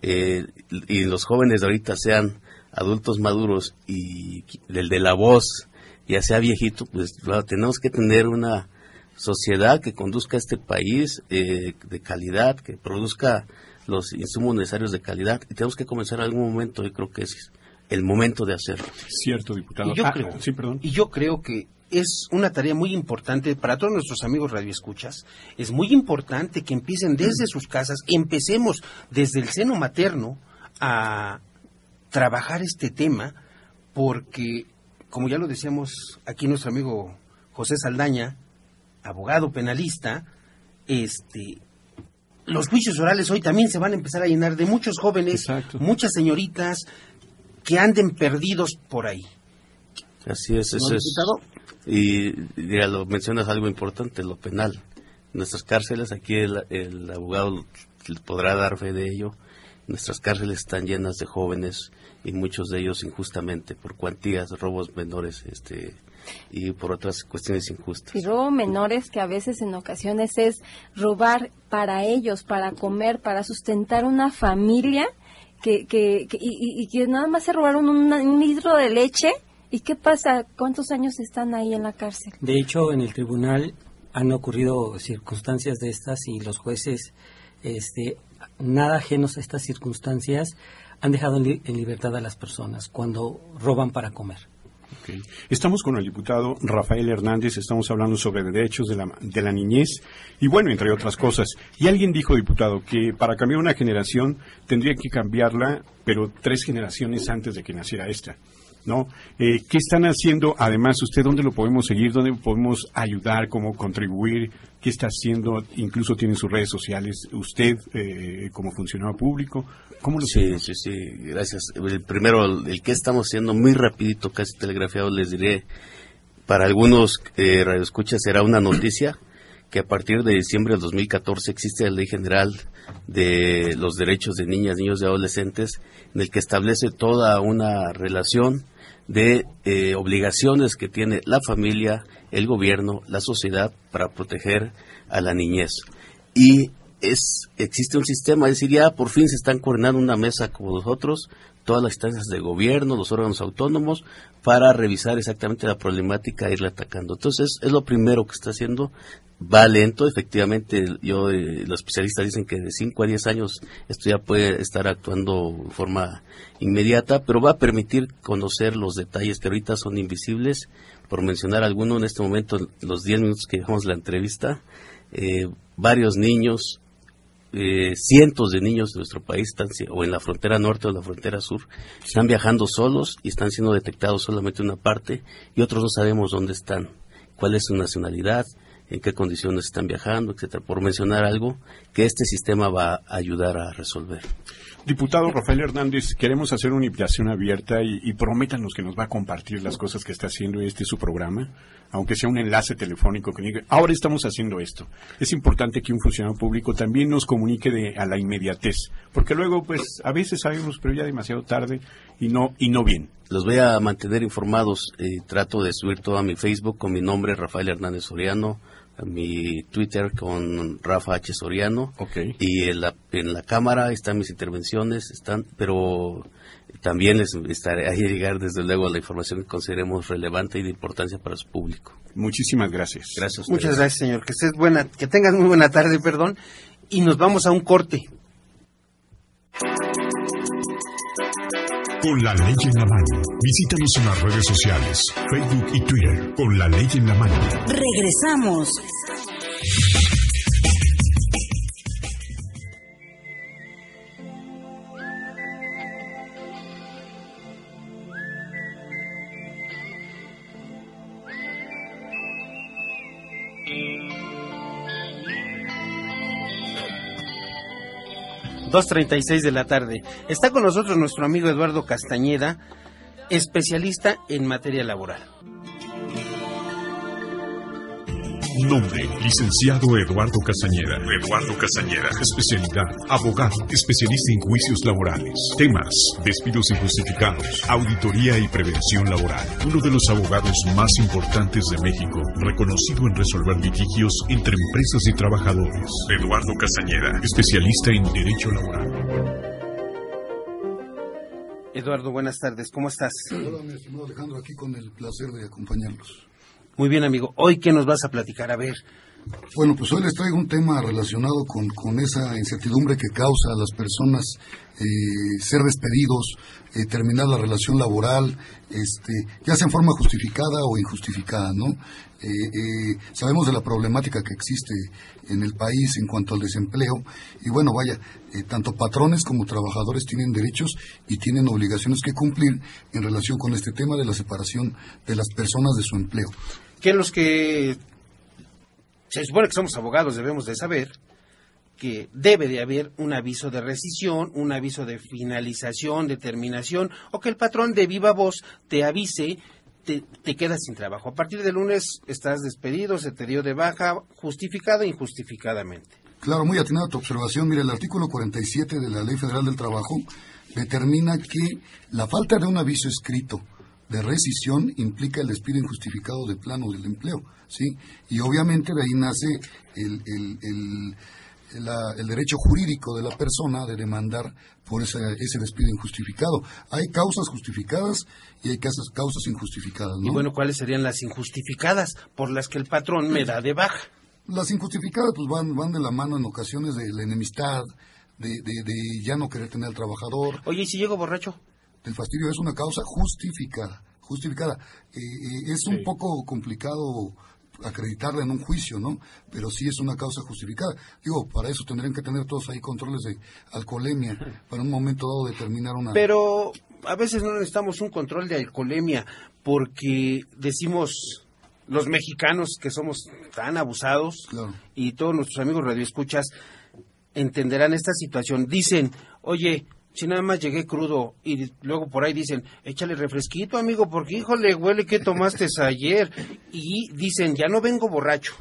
eh, y los jóvenes de ahorita sean adultos maduros y el de la voz ya sea viejito, pues tenemos que tener una sociedad que conduzca a este país eh, de calidad, que produzca los insumos necesarios de calidad y tenemos que comenzar en algún momento, yo creo que es el momento de hacerlo. Cierto, diputado. Y yo, ah, creo, sí, perdón. y yo creo que es una tarea muy importante para todos nuestros amigos radioescuchas. Es muy importante que empiecen desde sus casas, empecemos desde el seno materno a trabajar este tema, porque, como ya lo decíamos aquí nuestro amigo José Saldaña, abogado penalista, este, los juicios orales hoy también se van a empezar a llenar de muchos jóvenes, muchas señoritas, que anden perdidos por ahí. Así es, eso es. Y ya lo mencionas algo importante, lo penal. Nuestras cárceles, aquí el, abogado podrá dar fe de ello, nuestras cárceles están llenas de jóvenes y muchos de ellos injustamente por cuantías, robos menores, este y por otras cuestiones injustas. Y robo menores que a veces en ocasiones es robar para ellos, para comer, para sustentar una familia que, que, y, que nada más se robaron un, litro de leche. ¿Y qué pasa? ¿Cuántos años están ahí en la cárcel? De hecho, en el tribunal han ocurrido circunstancias de estas y los jueces, este, nada ajenos a estas circunstancias, han dejado en libertad a las personas cuando roban para comer. Estamos con el diputado Rafael Hernández, estamos hablando sobre derechos de la, de la niñez y bueno, entre otras cosas. Y alguien dijo, diputado, que para cambiar una generación tendría que cambiarla pero tres generaciones antes de que naciera esta. ¿No? Eh, ¿Qué están haciendo? Además, ¿usted dónde lo podemos seguir? ¿Dónde podemos ayudar? ¿Cómo contribuir? ¿Qué está haciendo? Incluso tiene sus redes sociales. ¿Usted, eh, como funcionario público? ¿Cómo lo Sí, sí, sí, gracias. El primero, el que estamos haciendo muy rapidito, casi telegrafiado, les diré, para algunos eh, radioescuchas será una noticia que a partir de diciembre del 2014 existe la Ley General de los Derechos de Niñas, Niños y Adolescentes, en el que establece toda una relación de eh, obligaciones que tiene la familia, el gobierno, la sociedad para proteger a la niñez. Y es, existe un sistema, es decir, ya por fin se están coordinando una mesa como nosotros, todas las instancias de gobierno, los órganos autónomos, para revisar exactamente la problemática e irla atacando. Entonces, es lo primero que está haciendo. Va lento, efectivamente, yo, eh, los especialistas dicen que de 5 a 10 años esto ya puede estar actuando de forma inmediata, pero va a permitir conocer los detalles que ahorita son invisibles. Por mencionar alguno, en este momento, los 10 minutos que dejamos la entrevista, eh, varios niños eh, cientos de niños de nuestro país están, o en la frontera norte o en la frontera sur están viajando solos y están siendo detectados solamente una parte y otros no sabemos dónde están, cuál es su nacionalidad, en qué condiciones están viajando, etcétera, por mencionar algo que este sistema va a ayudar a resolver. Diputado Rafael Hernández, queremos hacer una invitación abierta y, y prométanos que nos va a compartir las cosas que está haciendo este su programa, aunque sea un enlace telefónico que diga, ahora estamos haciendo esto. Es importante que un funcionario público también nos comunique de, a la inmediatez, porque luego, pues, a veces sabemos, pero ya demasiado tarde y no, y no bien. Los voy a mantener informados. Eh, trato de subir todo a mi Facebook con mi nombre, Rafael Hernández Soriano, mi Twitter con Rafa H. Soriano. Y en la, en la cámara están mis intervenciones, están, pero también les estaré a llegar desde luego a la información que consideremos relevante y de importancia para su público. Muchísimas gracias. Gracias. Muchas gracias, señor. Que estés buena, que tengas muy buena tarde, perdón. Y nos vamos a un corte. Con la ley en la mano. Visítanos en las redes sociales, Facebook y Twitter. Con la ley en la mano. Regresamos. Dos treinta y seis de la tarde. Está con nosotros nuestro amigo Eduardo Castañeda, especialista en materia laboral. Nombre, licenciado Eduardo Castañeda. Eduardo Castañeda. Especialidad, abogado, especialista en juicios laborales. Temas, despidos injustificados, auditoría y prevención laboral. Uno de los abogados más importantes de México, reconocido en resolver litigios entre empresas y trabajadores. Eduardo Castañeda, especialista en derecho laboral. Eduardo, buenas tardes. ¿Cómo estás? Hola, mi estimado Alejandro, aquí con el placer de acompañarlos. Muy bien, amigo. Hoy, ¿qué nos vas a platicar? A ver. Bueno, pues hoy les traigo un tema relacionado con, con esa incertidumbre que causa a las personas eh, ser despedidos, eh, terminar la relación laboral, este, ya sea en forma justificada o injustificada, ¿no? Eh, eh, sabemos de la problemática que existe en el país en cuanto al desempleo y bueno, vaya, tanto patrones como trabajadores tienen derechos y tienen obligaciones que cumplir en relación con este tema de la separación de las personas de su empleo. Que los que se supone que somos abogados debemos de saber que debe de haber un aviso de rescisión, un aviso de finalización, de terminación, o que el patrón de viva voz te avise, te, te quedas sin trabajo. A partir del lunes estás despedido, se te dio de baja, justificada e injustificadamente. Claro, muy atinada tu observación. Mira, el artículo 47 de la Ley Federal del Trabajo determina que la falta de un aviso escrito de rescisión implica el despido injustificado de plano del empleo, ¿sí? Y obviamente de ahí nace el, el, el, la- el derecho jurídico de la persona de demandar por ese, ese despido injustificado. Hay causas justificadas y hay causas, causas injustificadas, ¿no? Y bueno, ¿cuáles serían las injustificadas por las que el patrón me da de baja? Las injustificadas pues van, van de la mano en ocasiones de la enemistad, de, de, de ya no querer tener al trabajador. Oye, ¿y si llego borracho? El fastidio es una causa justificada, justificada. Eh, eh, es un poco complicado acreditarla en un juicio, ¿no? Pero sí es una causa justificada. Digo, para eso tendrían que tener todos ahí controles de alcoholemia, para un momento dado determinar una... Pero a veces no necesitamos un control de alcoholemia, porque decimos los mexicanos que somos tan abusados y todos nuestros amigos radioescuchas entenderán esta situación. Dicen, oye, si nada más llegué crudo y luego por ahí dicen, échale refresquito, amigo, porque híjole, huele que tomaste ayer. Y dicen, ya no vengo borracho,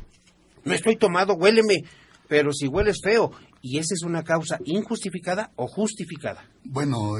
no estoy tomado, huéleme, pero si hueles feo. Y esa es una causa injustificada o justificada. Bueno,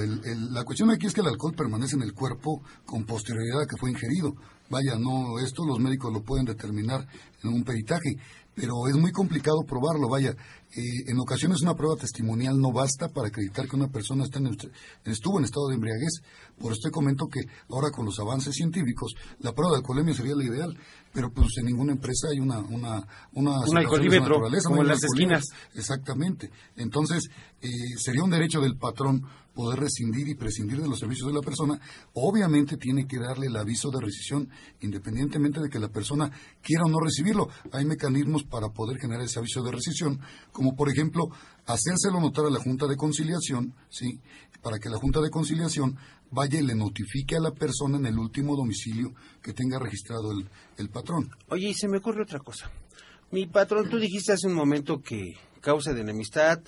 la cuestión aquí es que el alcohol permanece en el cuerpo con posterioridad a que fue ingerido. Vaya, no, esto los médicos lo pueden determinar en un peritaje, pero es muy complicado probarlo. Vaya, eh, en ocasiones una prueba testimonial no basta para acreditar que una persona está en, estuvo en estado de embriaguez. Por esto comento que ahora con los avances científicos, la prueba de alcoholemia sería la ideal, pero pues en ninguna empresa hay una una una, un alcoholímetro como en las esquinas. Exactamente. Entonces, eh, sería un derecho del patrón poder rescindir y prescindir de los servicios de la persona, obviamente tiene que darle el aviso de rescisión independientemente de que la persona quiera o no recibirlo. Hay mecanismos para poder generar ese aviso de rescisión, como por ejemplo hacérselo notar a la Junta de Conciliación, ¿sí? para que la Junta de Conciliación vaya y le notifique a la persona en el último domicilio que tenga registrado el, patrón. Oye, y se me ocurre otra cosa. Mi patrón, tú dijiste hace un momento que causa de enemistad,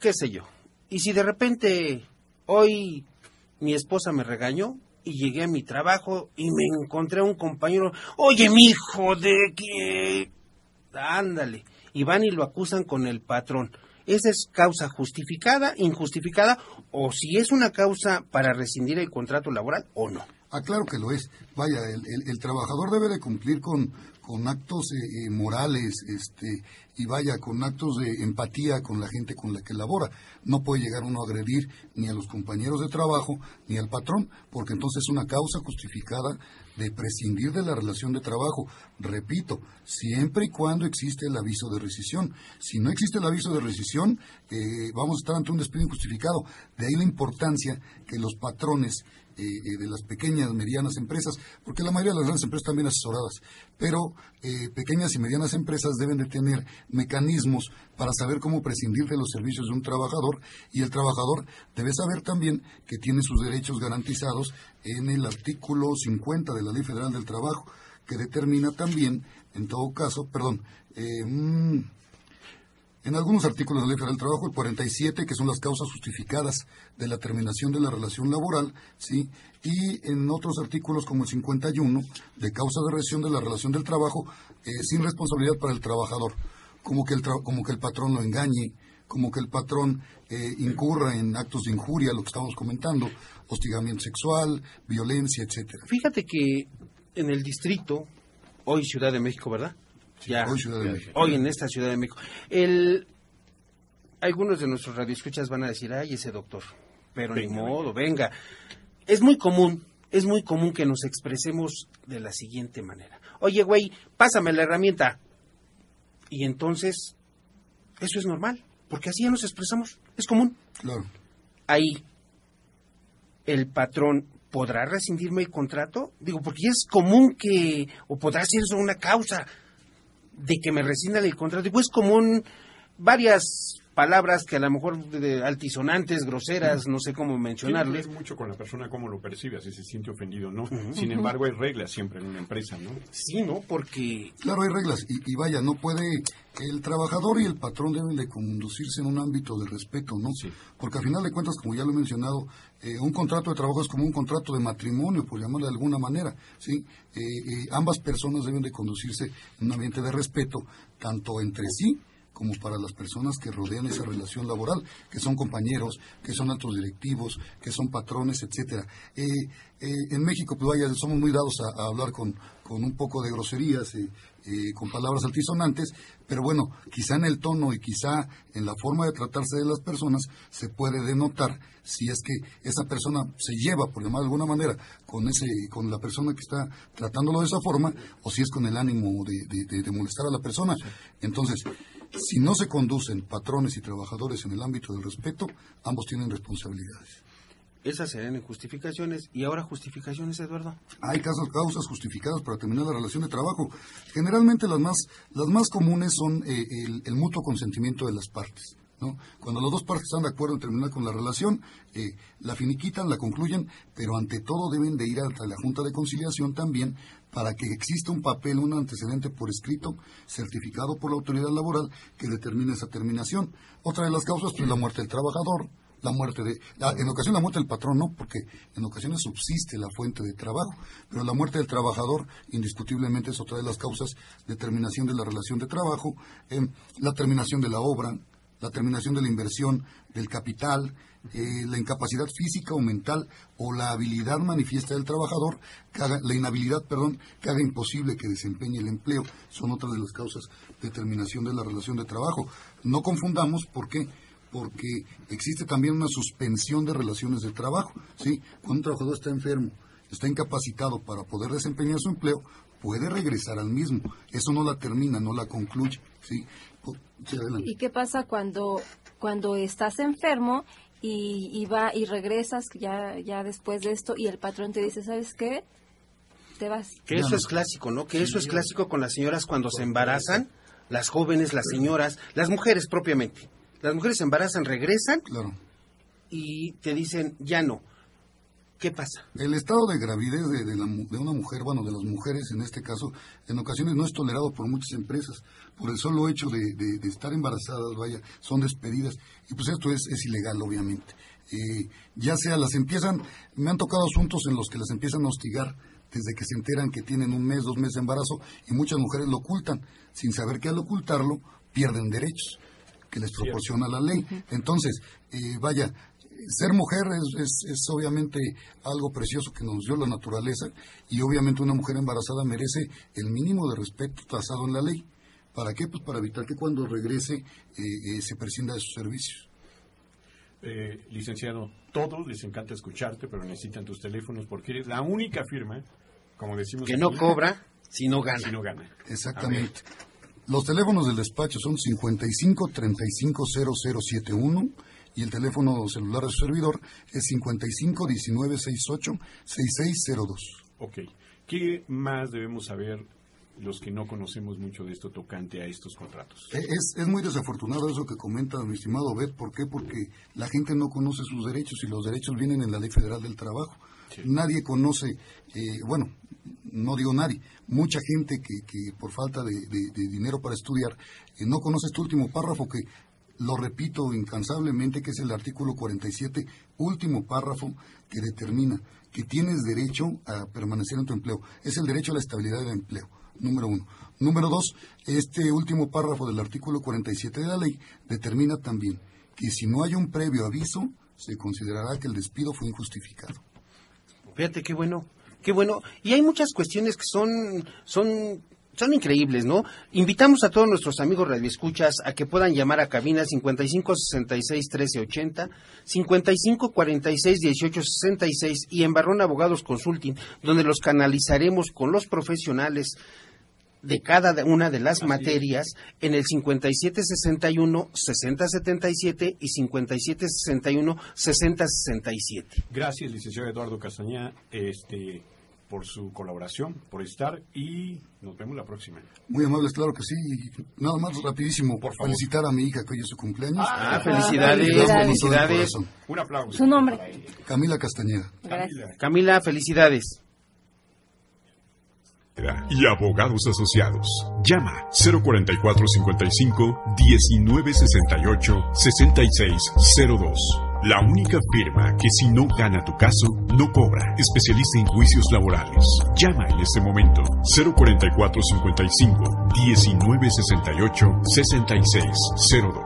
qué sé yo, y si de repente hoy mi esposa me regañó y llegué a mi trabajo y me encontré a un compañero, oye, mi hijo de que... Ándale. Y van y lo acusan con el patrón. ¿Esa es causa justificada, injustificada, o si es una causa para rescindir el contrato laboral o no? Ah, claro que lo es. Vaya, el, trabajador debe de cumplir con, con actos eh, eh, morales, este, y vaya, con actos de empatía con la gente con la que labora. No puede llegar uno a agredir ni a los compañeros de trabajo ni al patrón, porque entonces es una causa justificada de prescindir de la relación de trabajo. Repito, siempre y cuando existe el aviso de rescisión. Si no existe el aviso de rescisión, eh, vamos a estar ante un despido injustificado. De ahí la importancia que los patrones eh, eh, de las pequeñas, medianas empresas, porque la mayoría de las grandes empresas bien asesoradas, pero eh, pequeñas y medianas empresas deben de tener mecanismos para saber cómo prescindir de los servicios de un trabajador y el trabajador debe saber también que tiene sus derechos garantizados en el artículo 50 de la Ley Federal del Trabajo, que determina también, en todo caso, perdón, mm, en algunos artículos de la Ley Federal del Trabajo, el 47, que son las causas justificadas de la terminación de la relación laboral, ¿sí? y en otros artículos como el 51, de causa de rescisión de la relación del trabajo, eh, sin responsabilidad para el trabajador, como que el, como que el patrón lo engañe, como que el patrón eh, incurra en actos de injuria, lo que estamos comentando, hostigamiento sexual, violencia, etcétera. Fíjate que en el distrito, hoy Ciudad de México, ¿verdad? Hoy en esta Ciudad de México. El, algunos de nuestros radioescuchas van a decir, ay, ese doctor, pero ni modo, venga. Es muy común, es muy común que nos expresemos de la siguiente manera. Oye, güey, pásame la herramienta. Y entonces, eso es normal, porque así ya nos expresamos, es común. Claro. Ahí, el patrón podrá rescindirme el contrato? Digo, porque es común que, o podrá ser eso una causa de que me rescindan el contrato. Y pues común varias palabras que a lo mejor de altisonantes, groseras, no sé cómo mencionarles. Tiene mucho con la persona cómo lo percibe, si se siente ofendido no. Sin embargo, hay reglas siempre en una empresa, ¿no? Sí, ¿no? Porque... Claro, hay reglas. Y, vaya, no puede... El trabajador y el patrón deben de conducirse en un ámbito de respeto, ¿no? Sí. Porque al final de cuentas, como ya lo he mencionado, eh, un contrato de trabajo es como un contrato de matrimonio, por llamarlo de alguna manera, ¿sí? Eh, eh, ambas personas deben de conducirse en un ambiente de respeto, tanto entre sí como para las personas que rodean esa relación laboral, que son compañeros, que son altos directivos, que son patrones, etcétera. Eh, eh, en México, pues vaya, somos muy dados a, hablar con, con, un poco de groserías, y eh, con palabras altisonantes, pero bueno, quizá en el tono y quizá en la forma de tratarse de las personas se puede denotar si es que esa persona se lleva, por llamar de alguna manera, con ese, con la persona que está tratándolo de esa forma, o si es con el ánimo de molestar a la persona. Entonces, si no se conducen patrones y trabajadores en el ámbito del respeto, ambos tienen responsabilidades. Esas serían injustificaciones. ¿Y ahora justificaciones, Eduardo? Hay casos, causas justificadas para terminar la relación de trabajo. Generalmente las más, las más comunes son eh, el, el mutuo consentimiento de las partes. ¿no? Cuando las dos partes están de acuerdo en terminar con la relación, eh, la finiquitan, la concluyen, pero ante todo deben de ir a la Junta de Conciliación también para que exista un papel, un antecedente por escrito, certificado por la autoridad laboral, que determine esa terminación. Otra de las causas, pues la muerte del trabajador, la muerte de, la- en ocasiones la muerte del patrón no, porque en ocasiones subsiste la fuente de trabajo, pero la muerte del trabajador indiscutiblemente es otra de las causas de terminación de la relación de trabajo, em, la terminación de la obra, la terminación de la inversión del capital, eh, la incapacidad física o mental o la habilidad manifiesta del trabajador, que haga- la inhabilidad, perdón, que haga imposible que desempeñe el empleo, son otras de las causas de terminación de la relación de trabajo. No confundamos, ¿por qué? Porque existe también una suspensión de relaciones de trabajo, ¿sí? Cuando un trabajador está enfermo, está incapacitado para poder desempeñar su empleo, puede regresar al mismo. Eso no la termina, no la concluye, ¿sí? ¿Y qué pasa cuando, cuando estás enfermo y, y va y regresas ya, ya después de esto y el patrón te dice, ¿sabes qué? Te vas. Que eso es clásico, ¿no? Que eso es clásico con las señoras cuando se embarazan, las jóvenes, las señoras, las mujeres propiamente. Las mujeres se embarazan, regresan y te dicen, ya no. ¿Qué pasa? El estado de gravidez de, de la mu- de una mujer, bueno, de las mujeres en este caso, en ocasiones no es tolerado por muchas empresas. Por el solo hecho de, de- de estar embarazadas, vaya, son despedidas. Y pues esto es, es ilegal, obviamente. Eh, ya sea las empiezan, me han tocado asuntos en los que las empiezan a hostigar desde que se enteran que tienen un mes, dos meses de embarazo y muchas mujeres lo ocultan. Sin saber que al ocultarlo pierden derechos que les proporciona la ley. Entonces, eh, vaya, ser mujer es, es- es obviamente algo precioso que nos dio la naturaleza y obviamente una mujer embarazada merece el mínimo de respeto trazado en la ley. ¿Para qué? Pues para evitar que cuando regrese eh, eh, se prescinda de sus servicios. Eh, licenciado, todos les encanta escucharte, pero necesitan tus teléfonos porque eres la única firma, como decimos Que no cobra si no gana. Si no gana. Exactamente. Los teléfonos del despacho son 55 35 0071 y el teléfono celular de su servidor es 55 19 68 6602. Ok. ¿Qué más debemos saber los que no conocemos mucho de esto tocante a estos contratos? Eh, Es, es muy desafortunado eso que comenta mi estimado Bet. ¿Por qué? Porque la gente no conoce sus derechos y los derechos vienen en la Ley Federal del Trabajo. Nadie conoce, eh, bueno, no digo nadie, mucha gente que, que por falta de, de- de dinero para estudiar eh, no conoce este último párrafo que lo repito incansablemente, que es el artículo 47, último párrafo que determina que tienes derecho a permanecer en tu empleo. Es el derecho a la estabilidad del empleo, número uno. Número dos, este último párrafo del artículo 47 de la ley determina también que si no hay un previo aviso, se considerará que el despido fue injustificado. Fíjate qué bueno, qué bueno. Y hay muchas cuestiones que son, son, son increíbles, ¿no? Invitamos a todos nuestros amigos radioescuchas a que puedan llamar a cabina 55 66 13 80, 55 46 18 66 y en Barrón Abogados Consulting, donde los canalizaremos con los profesionales de cada una de las materias en el 5761 6077 y 5761 6067. Gracias, licenciado Eduardo Castañeda, este, por su colaboración, por estar y nos vemos la próxima. Muy amables, claro que sí. Nada más rapidísimo, por felicitar a mi hija que hoy es su cumpleaños. Ah, felicidades, felicidades. corazón. Un aplauso. Su nombre. Camila Castañeda. Camila, felicidades. y abogados asociados. Llama 04455 1968 6602. La única firma que si no gana tu caso, no cobra. Especialista en juicios laborales. Llama en este momento 04455 1968 6602.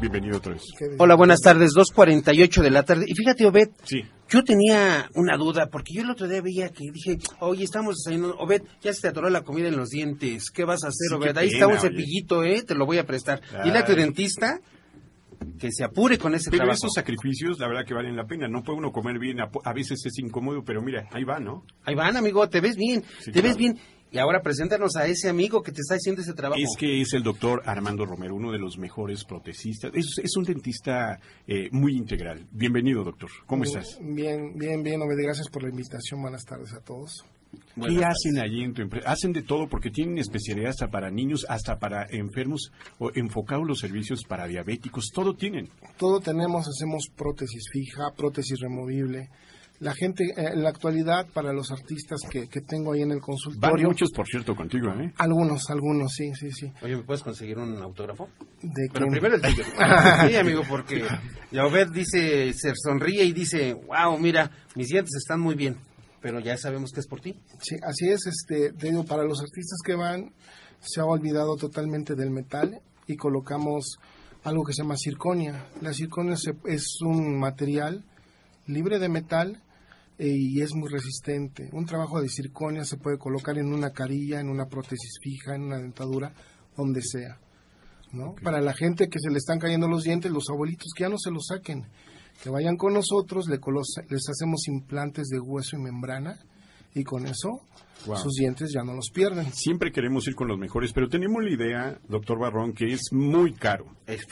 Bienvenido otra vez. Hola, buenas tardes, 2.48 de la tarde. Y fíjate, Obed, Sí. yo tenía una duda, porque yo el otro día veía que dije, oye, estamos desayunando, Obed, ya se te atoró la comida en los dientes, ¿qué vas a hacer, Sí, Obed? Ahí está un pena, oye. cepillito, ¿eh? Te lo voy a prestar. Dile a tu Ay. dentista que se apure con ese Pero trabajo. esos sacrificios, la verdad que valen la pena. No puede uno comer bien, a, a veces es incómodo, pero mira, ahí va, ¿no? Ahí van, amigo, te ves bien, Sí, te claro. ves bien. Y ahora preséntanos a ese amigo que te está haciendo ese trabajo. Es que es el doctor Armando Romero, uno de los mejores protesistas. Es, es un dentista eh, muy integral. Bienvenido, doctor. ¿Cómo estás? Bien, bien, bien. Gracias por la invitación. Buenas tardes a todos. ¿Qué hacen allí en tu empresa? Hacen de todo porque tienen especialidades hasta para niños, hasta para enfermos, o enfocados los servicios para diabéticos, todo tienen. Todo tenemos, hacemos prótesis fija, prótesis removible. La gente, eh, en la actualidad, para los artistas que, que tengo ahí en el Van consultorio. muchos, por cierto, contigo, ¿eh? Algunos, algunos, sí, sí, sí. Oye, ¿me puedes conseguir un autógrafo? De Pero quién? primero el tuyo. sí, amigo, porque ya Obed dice, se sonríe y dice, wow, mira, mis dientes están muy bien. Pero ya sabemos que es por ti. Sí, así es, este, te digo, para los artistas que van, se ha olvidado totalmente del metal y colocamos algo que se llama circonia. La circonia se- es un material libre de metal eh, y es muy resistente. Un trabajo de circonia se puede colocar en una carilla, en una prótesis fija, en una dentadura, donde sea. ¿no? Para la gente que se le están cayendo los dientes, los abuelitos que ya no se los saquen, que vayan con nosotros, le les hacemos implantes de hueso y membrana y con eso Wow. sus dientes ya no los pierden. Siempre queremos ir con los mejores, pero tenemos la idea, doctor Barrón, que es muy caro.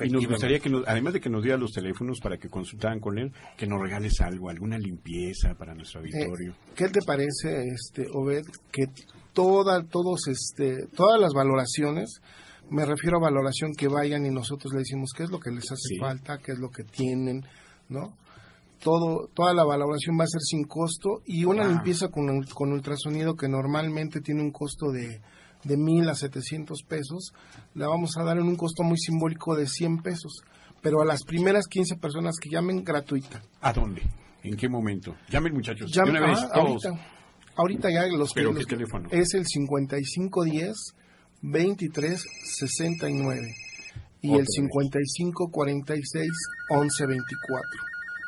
Y nos gustaría que, nos- además de que nos diera los teléfonos para que consultaran con él, que nos regales algo, alguna limpieza para nuestro auditorio. Eh, ¿Qué te parece, este, Obed, que toda, todos, este, todas las valoraciones, me refiero a valoración que vayan y nosotros le decimos qué es lo que les hace Sí. falta, qué es lo que tienen, ¿no? Todo, toda la valoración va a ser sin costo y una Wow. limpieza con, con ultrasonido que normalmente tiene un costo de, de mil a 700 pesos, la vamos a dar en un costo muy simbólico de 100 pesos, pero a las primeras 15 personas que llamen gratuita. ¿A dónde? ¿En qué momento? Llamen, muchachos. Ya- de una vez, ah, todos. ahorita, ahorita ya los ¿Pero los- qué teléfono? Es el 5510 2369 y el vez. 5546 1124.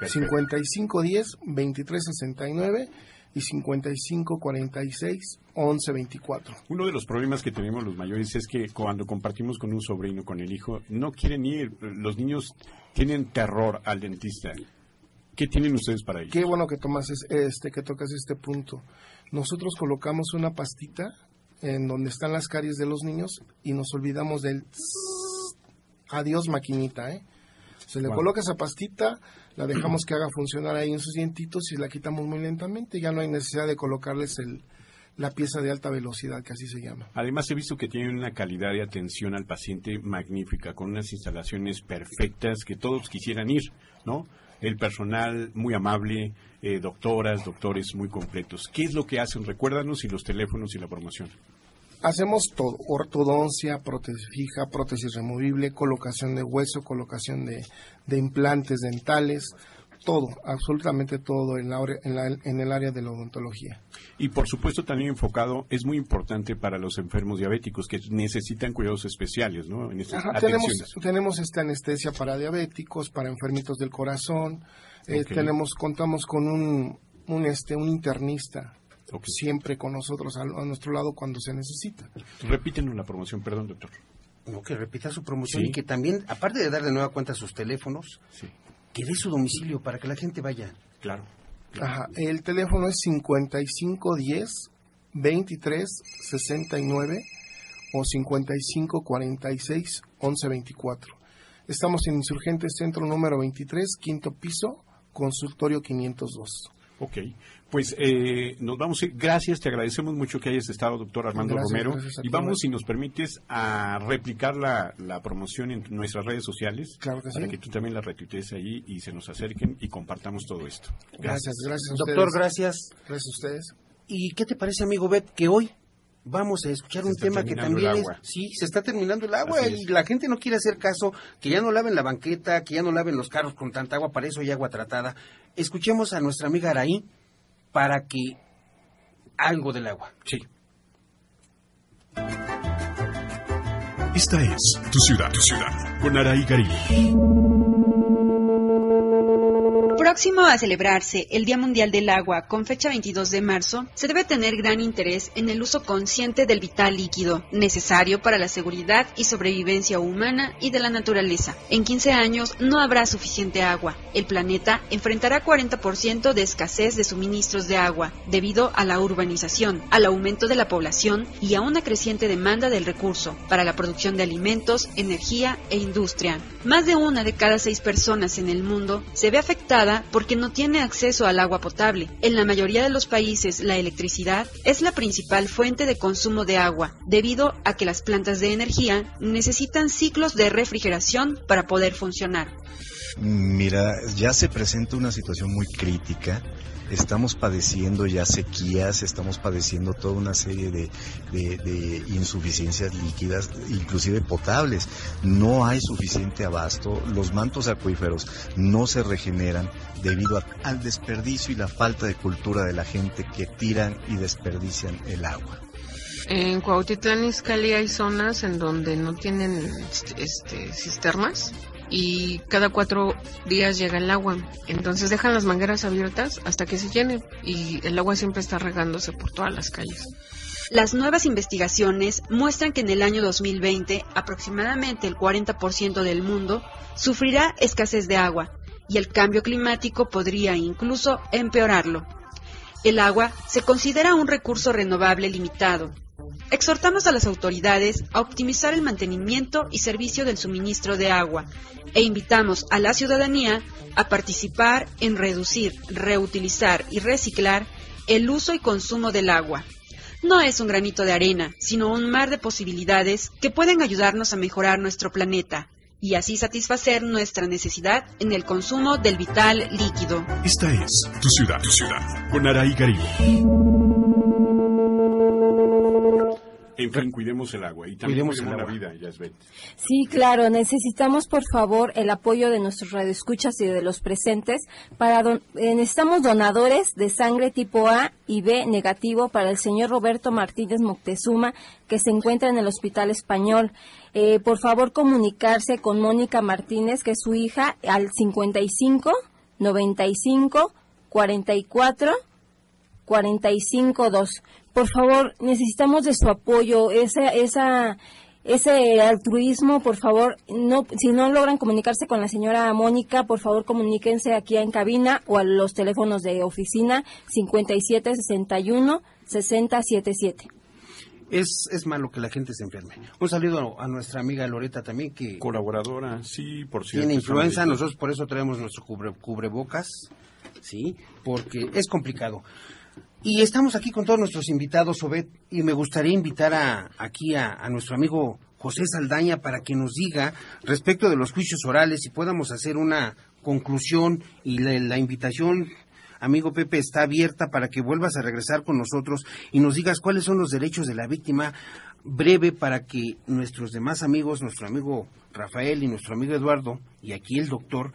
Perfecto. 5510 2369 y 5546 1124. Uno de los problemas que tenemos los mayores es que cuando compartimos con un sobrino, con el hijo, no quieren ir. Los niños tienen terror al dentista. ¿Qué tienen ustedes para ellos? Qué bueno que tomas es- este que tocas este punto. Nosotros colocamos una pastita en donde están las caries de los niños y nos olvidamos del tss. Adiós maquinita, ¿eh? Se le Wow. coloca esa pastita, la dejamos que haga funcionar ahí en sus dientitos y la quitamos muy lentamente. Ya no hay necesidad de colocarles el, la pieza de alta velocidad, que así se llama. Además, he visto que tienen una calidad de atención al paciente magnífica, con unas instalaciones perfectas que todos quisieran ir, ¿no? El personal muy amable, eh, doctoras, doctores muy completos. ¿Qué es lo que hacen? Recuérdanos y los teléfonos y la promoción. Hacemos todo, ortodoncia, prótesis fija, prótesis removible, colocación de hueso, colocación de, de implantes dentales, todo, absolutamente todo en, la, en, la- en el área de la odontología. Y por supuesto también enfocado, es muy importante para los enfermos diabéticos que necesitan cuidados especiales, ¿no? En estas Ajá, tenemos, tenemos esta anestesia para diabéticos, para enfermitos del corazón, eh, tenemos, contamos con un, un, este, un internista Ok. siempre con nosotros a, a nuestro lado cuando se necesita. Repítenos la promoción, perdón, doctor. No, que repita su promoción Sí. y que también, aparte de dar de nueva cuenta sus teléfonos, Sí, que dé su domicilio para que la gente vaya. claro. Ajá, el teléfono es 5510 2369 o 5546 1124. Estamos en Insurgentes Centro número 23, quinto piso, consultorio 502. Ok, pues eh, nos vamos a ir. Gracias, te agradecemos mucho que hayas estado, doctor Armando Gracias, Romero. gracias y vamos, si nos permites, a replicar la, la promoción en nuestras redes sociales. Claro que Para sí. que tú también la retuitees ahí y se nos acerquen y compartamos todo esto. Gracias, gracias a Doctor, ustedes. gracias. Gracias a ustedes. ¿Y qué te parece, amigo Bet, que hoy vamos a escuchar Se un tema que también es... Sí, se está terminando el agua Así y es. la gente no quiere hacer caso, que ya no laven la banqueta, que ya no laven los carros con tanta agua, para eso hay agua tratada. Escuchemos a nuestra amiga Araí para que algo del agua. Sí. Esta es tu ciudad, tu ciudad, con Araí Garín. Próximo a celebrarse el Día Mundial del Agua con fecha 22 de marzo, se debe tener gran interés en el uso consciente del vital líquido, necesario para la seguridad y sobrevivencia humana y de la naturaleza. En 15 años no habrá suficiente agua. El planeta enfrentará 40% de escasez de suministros de agua, debido a la urbanización, al aumento de la población y a una creciente demanda del recurso para la producción de alimentos, energía e industria. Más de una de cada seis personas en el mundo se ve afectada porque no tiene acceso al agua potable. En la mayoría de los países la electricidad es la principal fuente de consumo de agua, debido a que las plantas de energía necesitan ciclos de refrigeración para poder funcionar. Mira, ya se presenta una situación muy crítica estamos padeciendo ya sequías, estamos padeciendo toda una serie de, de, insuficiencias líquidas, inclusive potables. No hay suficiente abasto, los mantos acuíferos no se regeneran debido al desperdicio y la falta de cultura de la gente que tiran y desperdician el agua. En Cuautitlán Izcalli hay zonas en donde no tienen este, cisternas y cada cuatro días llega el agua. Entonces dejan las mangueras abiertas hasta que se llene y el agua siempre está regándose por todas las calles. Las nuevas investigaciones muestran que en el año 2020 aproximadamente el 40% del mundo sufrirá escasez de agua y el cambio climático podría incluso empeorarlo. El agua se considera un recurso renovable limitado Exhortamos a las autoridades a optimizar el mantenimiento y servicio del suministro de agua e invitamos a la ciudadanía a participar en reducir, reutilizar y reciclar el uso y consumo del agua. No es un granito de arena, sino un mar de posibilidades que pueden ayudarnos a mejorar nuestro planeta y así satisfacer nuestra necesidad en el consumo del vital líquido. Esta es tu ciudad, tu ciudad, con Araí en fin, cuidemos el agua y también cuidemos, la vida, Yasbet. Sí, claro, necesitamos por favor el apoyo de nuestros radioescuchas y de los presentes. Para don eh, necesitamos donadores de sangre tipo A y B negativo para el señor Roberto Martínez Moctezuma, que se encuentra en el Hospital Español. Eh, por favor, comunicarse con Mónica Martínez, que es su hija, al 55 95 44 45 2 por favor, necesitamos de su apoyo, esa, esa, ese altruismo, por favor, no, si no logran comunicarse con la señora Mónica, por favor comuníquense aquí en cabina o a los teléfonos de oficina 5761 6077. Es, es malo que la gente se enferme. Un saludo a nuestra amiga Loreta también, que... Colaboradora, sí, por cierto. Tiene influenza, nosotros por eso traemos nuestro cubre, cubrebocas, ¿sí? Porque es complicado. Y estamos aquí con todos nuestros invitados, Obed, y me gustaría invitar a, aquí a, nuestro amigo José Saldaña para que nos diga respecto de los juicios orales y podamos hacer una conclusión y la, invitación amigo Pepe, está abierta para que vuelvas a regresar con nosotros y nos digas cuáles son los derechos de la víctima breve para que nuestros demás amigos, nuestro amigo Rafael y nuestro amigo Eduardo y aquí el doctor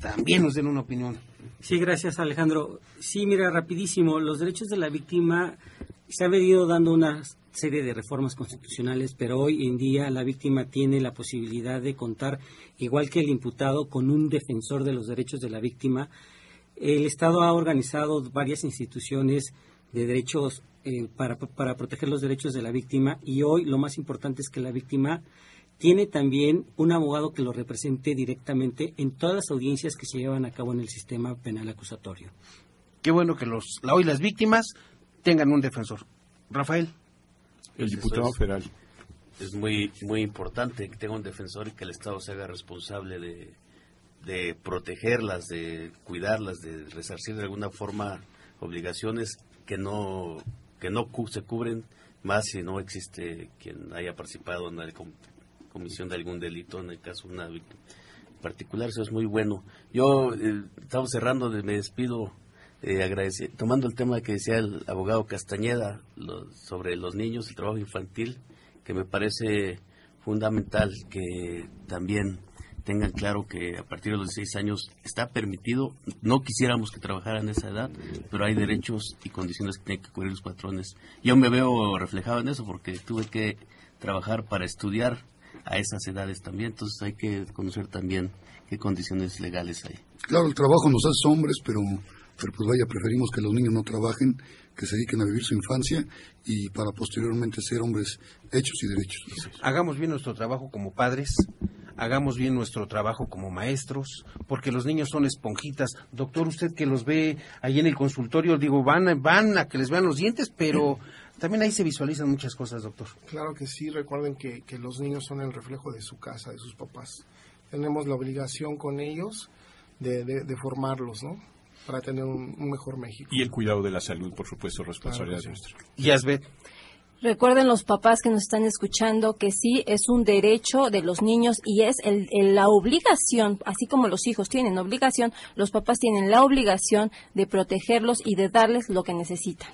también nos den una opinión. Sí, gracias Alejandro. Sí, mira, rapidísimo, los derechos de la víctima se ha venido dando una serie de reformas constitucionales, pero hoy en día la víctima tiene la posibilidad de contar, igual que el imputado, con un defensor de los derechos de la víctima. El Estado ha organizado varias instituciones de derechos eh, para, para proteger los derechos de la víctima y hoy lo más importante es que la víctima tiene también un abogado que lo represente directamente en todas las audiencias que se llevan a cabo en el sistema penal acusatorio. Qué bueno que los, hoy las víctimas tengan un defensor. Rafael. El diputado federal. Es muy, muy importante que tenga un defensor y que el Estado se haga responsable de, de protegerlas, de cuidarlas, de resarcir de alguna forma obligaciones que no, que no se cubren más si no existe quien haya participado en el comisión de algún delito, en el caso de una víctima particular, eso es muy bueno. Yo, eh, estamos cerrando, me despido eh, tomando el tema que decía el abogado Castañeda sobre los niños, el trabajo infantil, que me parece fundamental que también tengan claro que a partir de los 16 años está permitido, no quisiéramos que trabajaran a esa edad, pero hay derechos y condiciones que tienen que cubrir los patrones. Yo me veo reflejado en eso porque tuve que trabajar para estudiar a esas edades también. Entonces hay que conocer también qué condiciones legales hay. Claro, el trabajo nos hace hombres, pero, pero pues vaya, preferimos que los niños no trabajen, que se dediquen a vivir su infancia y para posteriormente ser hombres hechos y derechos. Hagamos bien nuestro trabajo como padres, hagamos bien nuestro trabajo como maestros, porque los niños son esponjitas. Doctor, usted que los ve ahí en el consultorio, digo, van, van a que les vean los dientes, pero también ahí se visualizan muchas cosas, doctor. Claro que sí, recuerden que, que los niños son el reflejo de su casa, de sus papás. Tenemos la obligación con ellos de, de, de formarlos, ¿no? Para tener un, un, mejor México. Y el cuidado de la salud, por supuesto, responsabilidad claro nuestra. Y Asbet. Recuerden los papás que nos están escuchando que sí es un derecho de los niños y es el, el, la obligación, así como los hijos tienen obligación, los papás tienen la obligación de protegerlos y de darles lo que necesitan.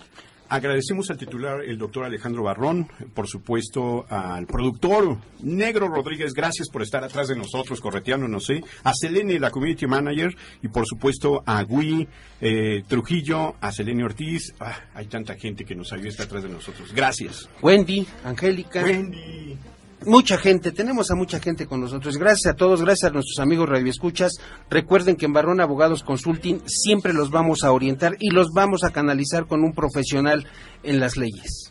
Agradecemos al titular, el doctor Alejandro Barrón, por supuesto al productor Negro Rodríguez, gracias por estar atrás de nosotros, correteándonos, ¿sí? a Selene, la community manager, y por supuesto a Gui eh, Trujillo, a Selene Ortiz. Ah, hay tanta gente que nos ayuda, atrás de nosotros. Gracias. Wendy, Angélica. Wendy. Mucha gente, tenemos a mucha gente con nosotros. Gracias a todos, gracias a nuestros amigos radioescuchas. Recuerden que en Barrón Abogados Consulting siempre los vamos a orientar y los vamos a canalizar con un profesional en las leyes.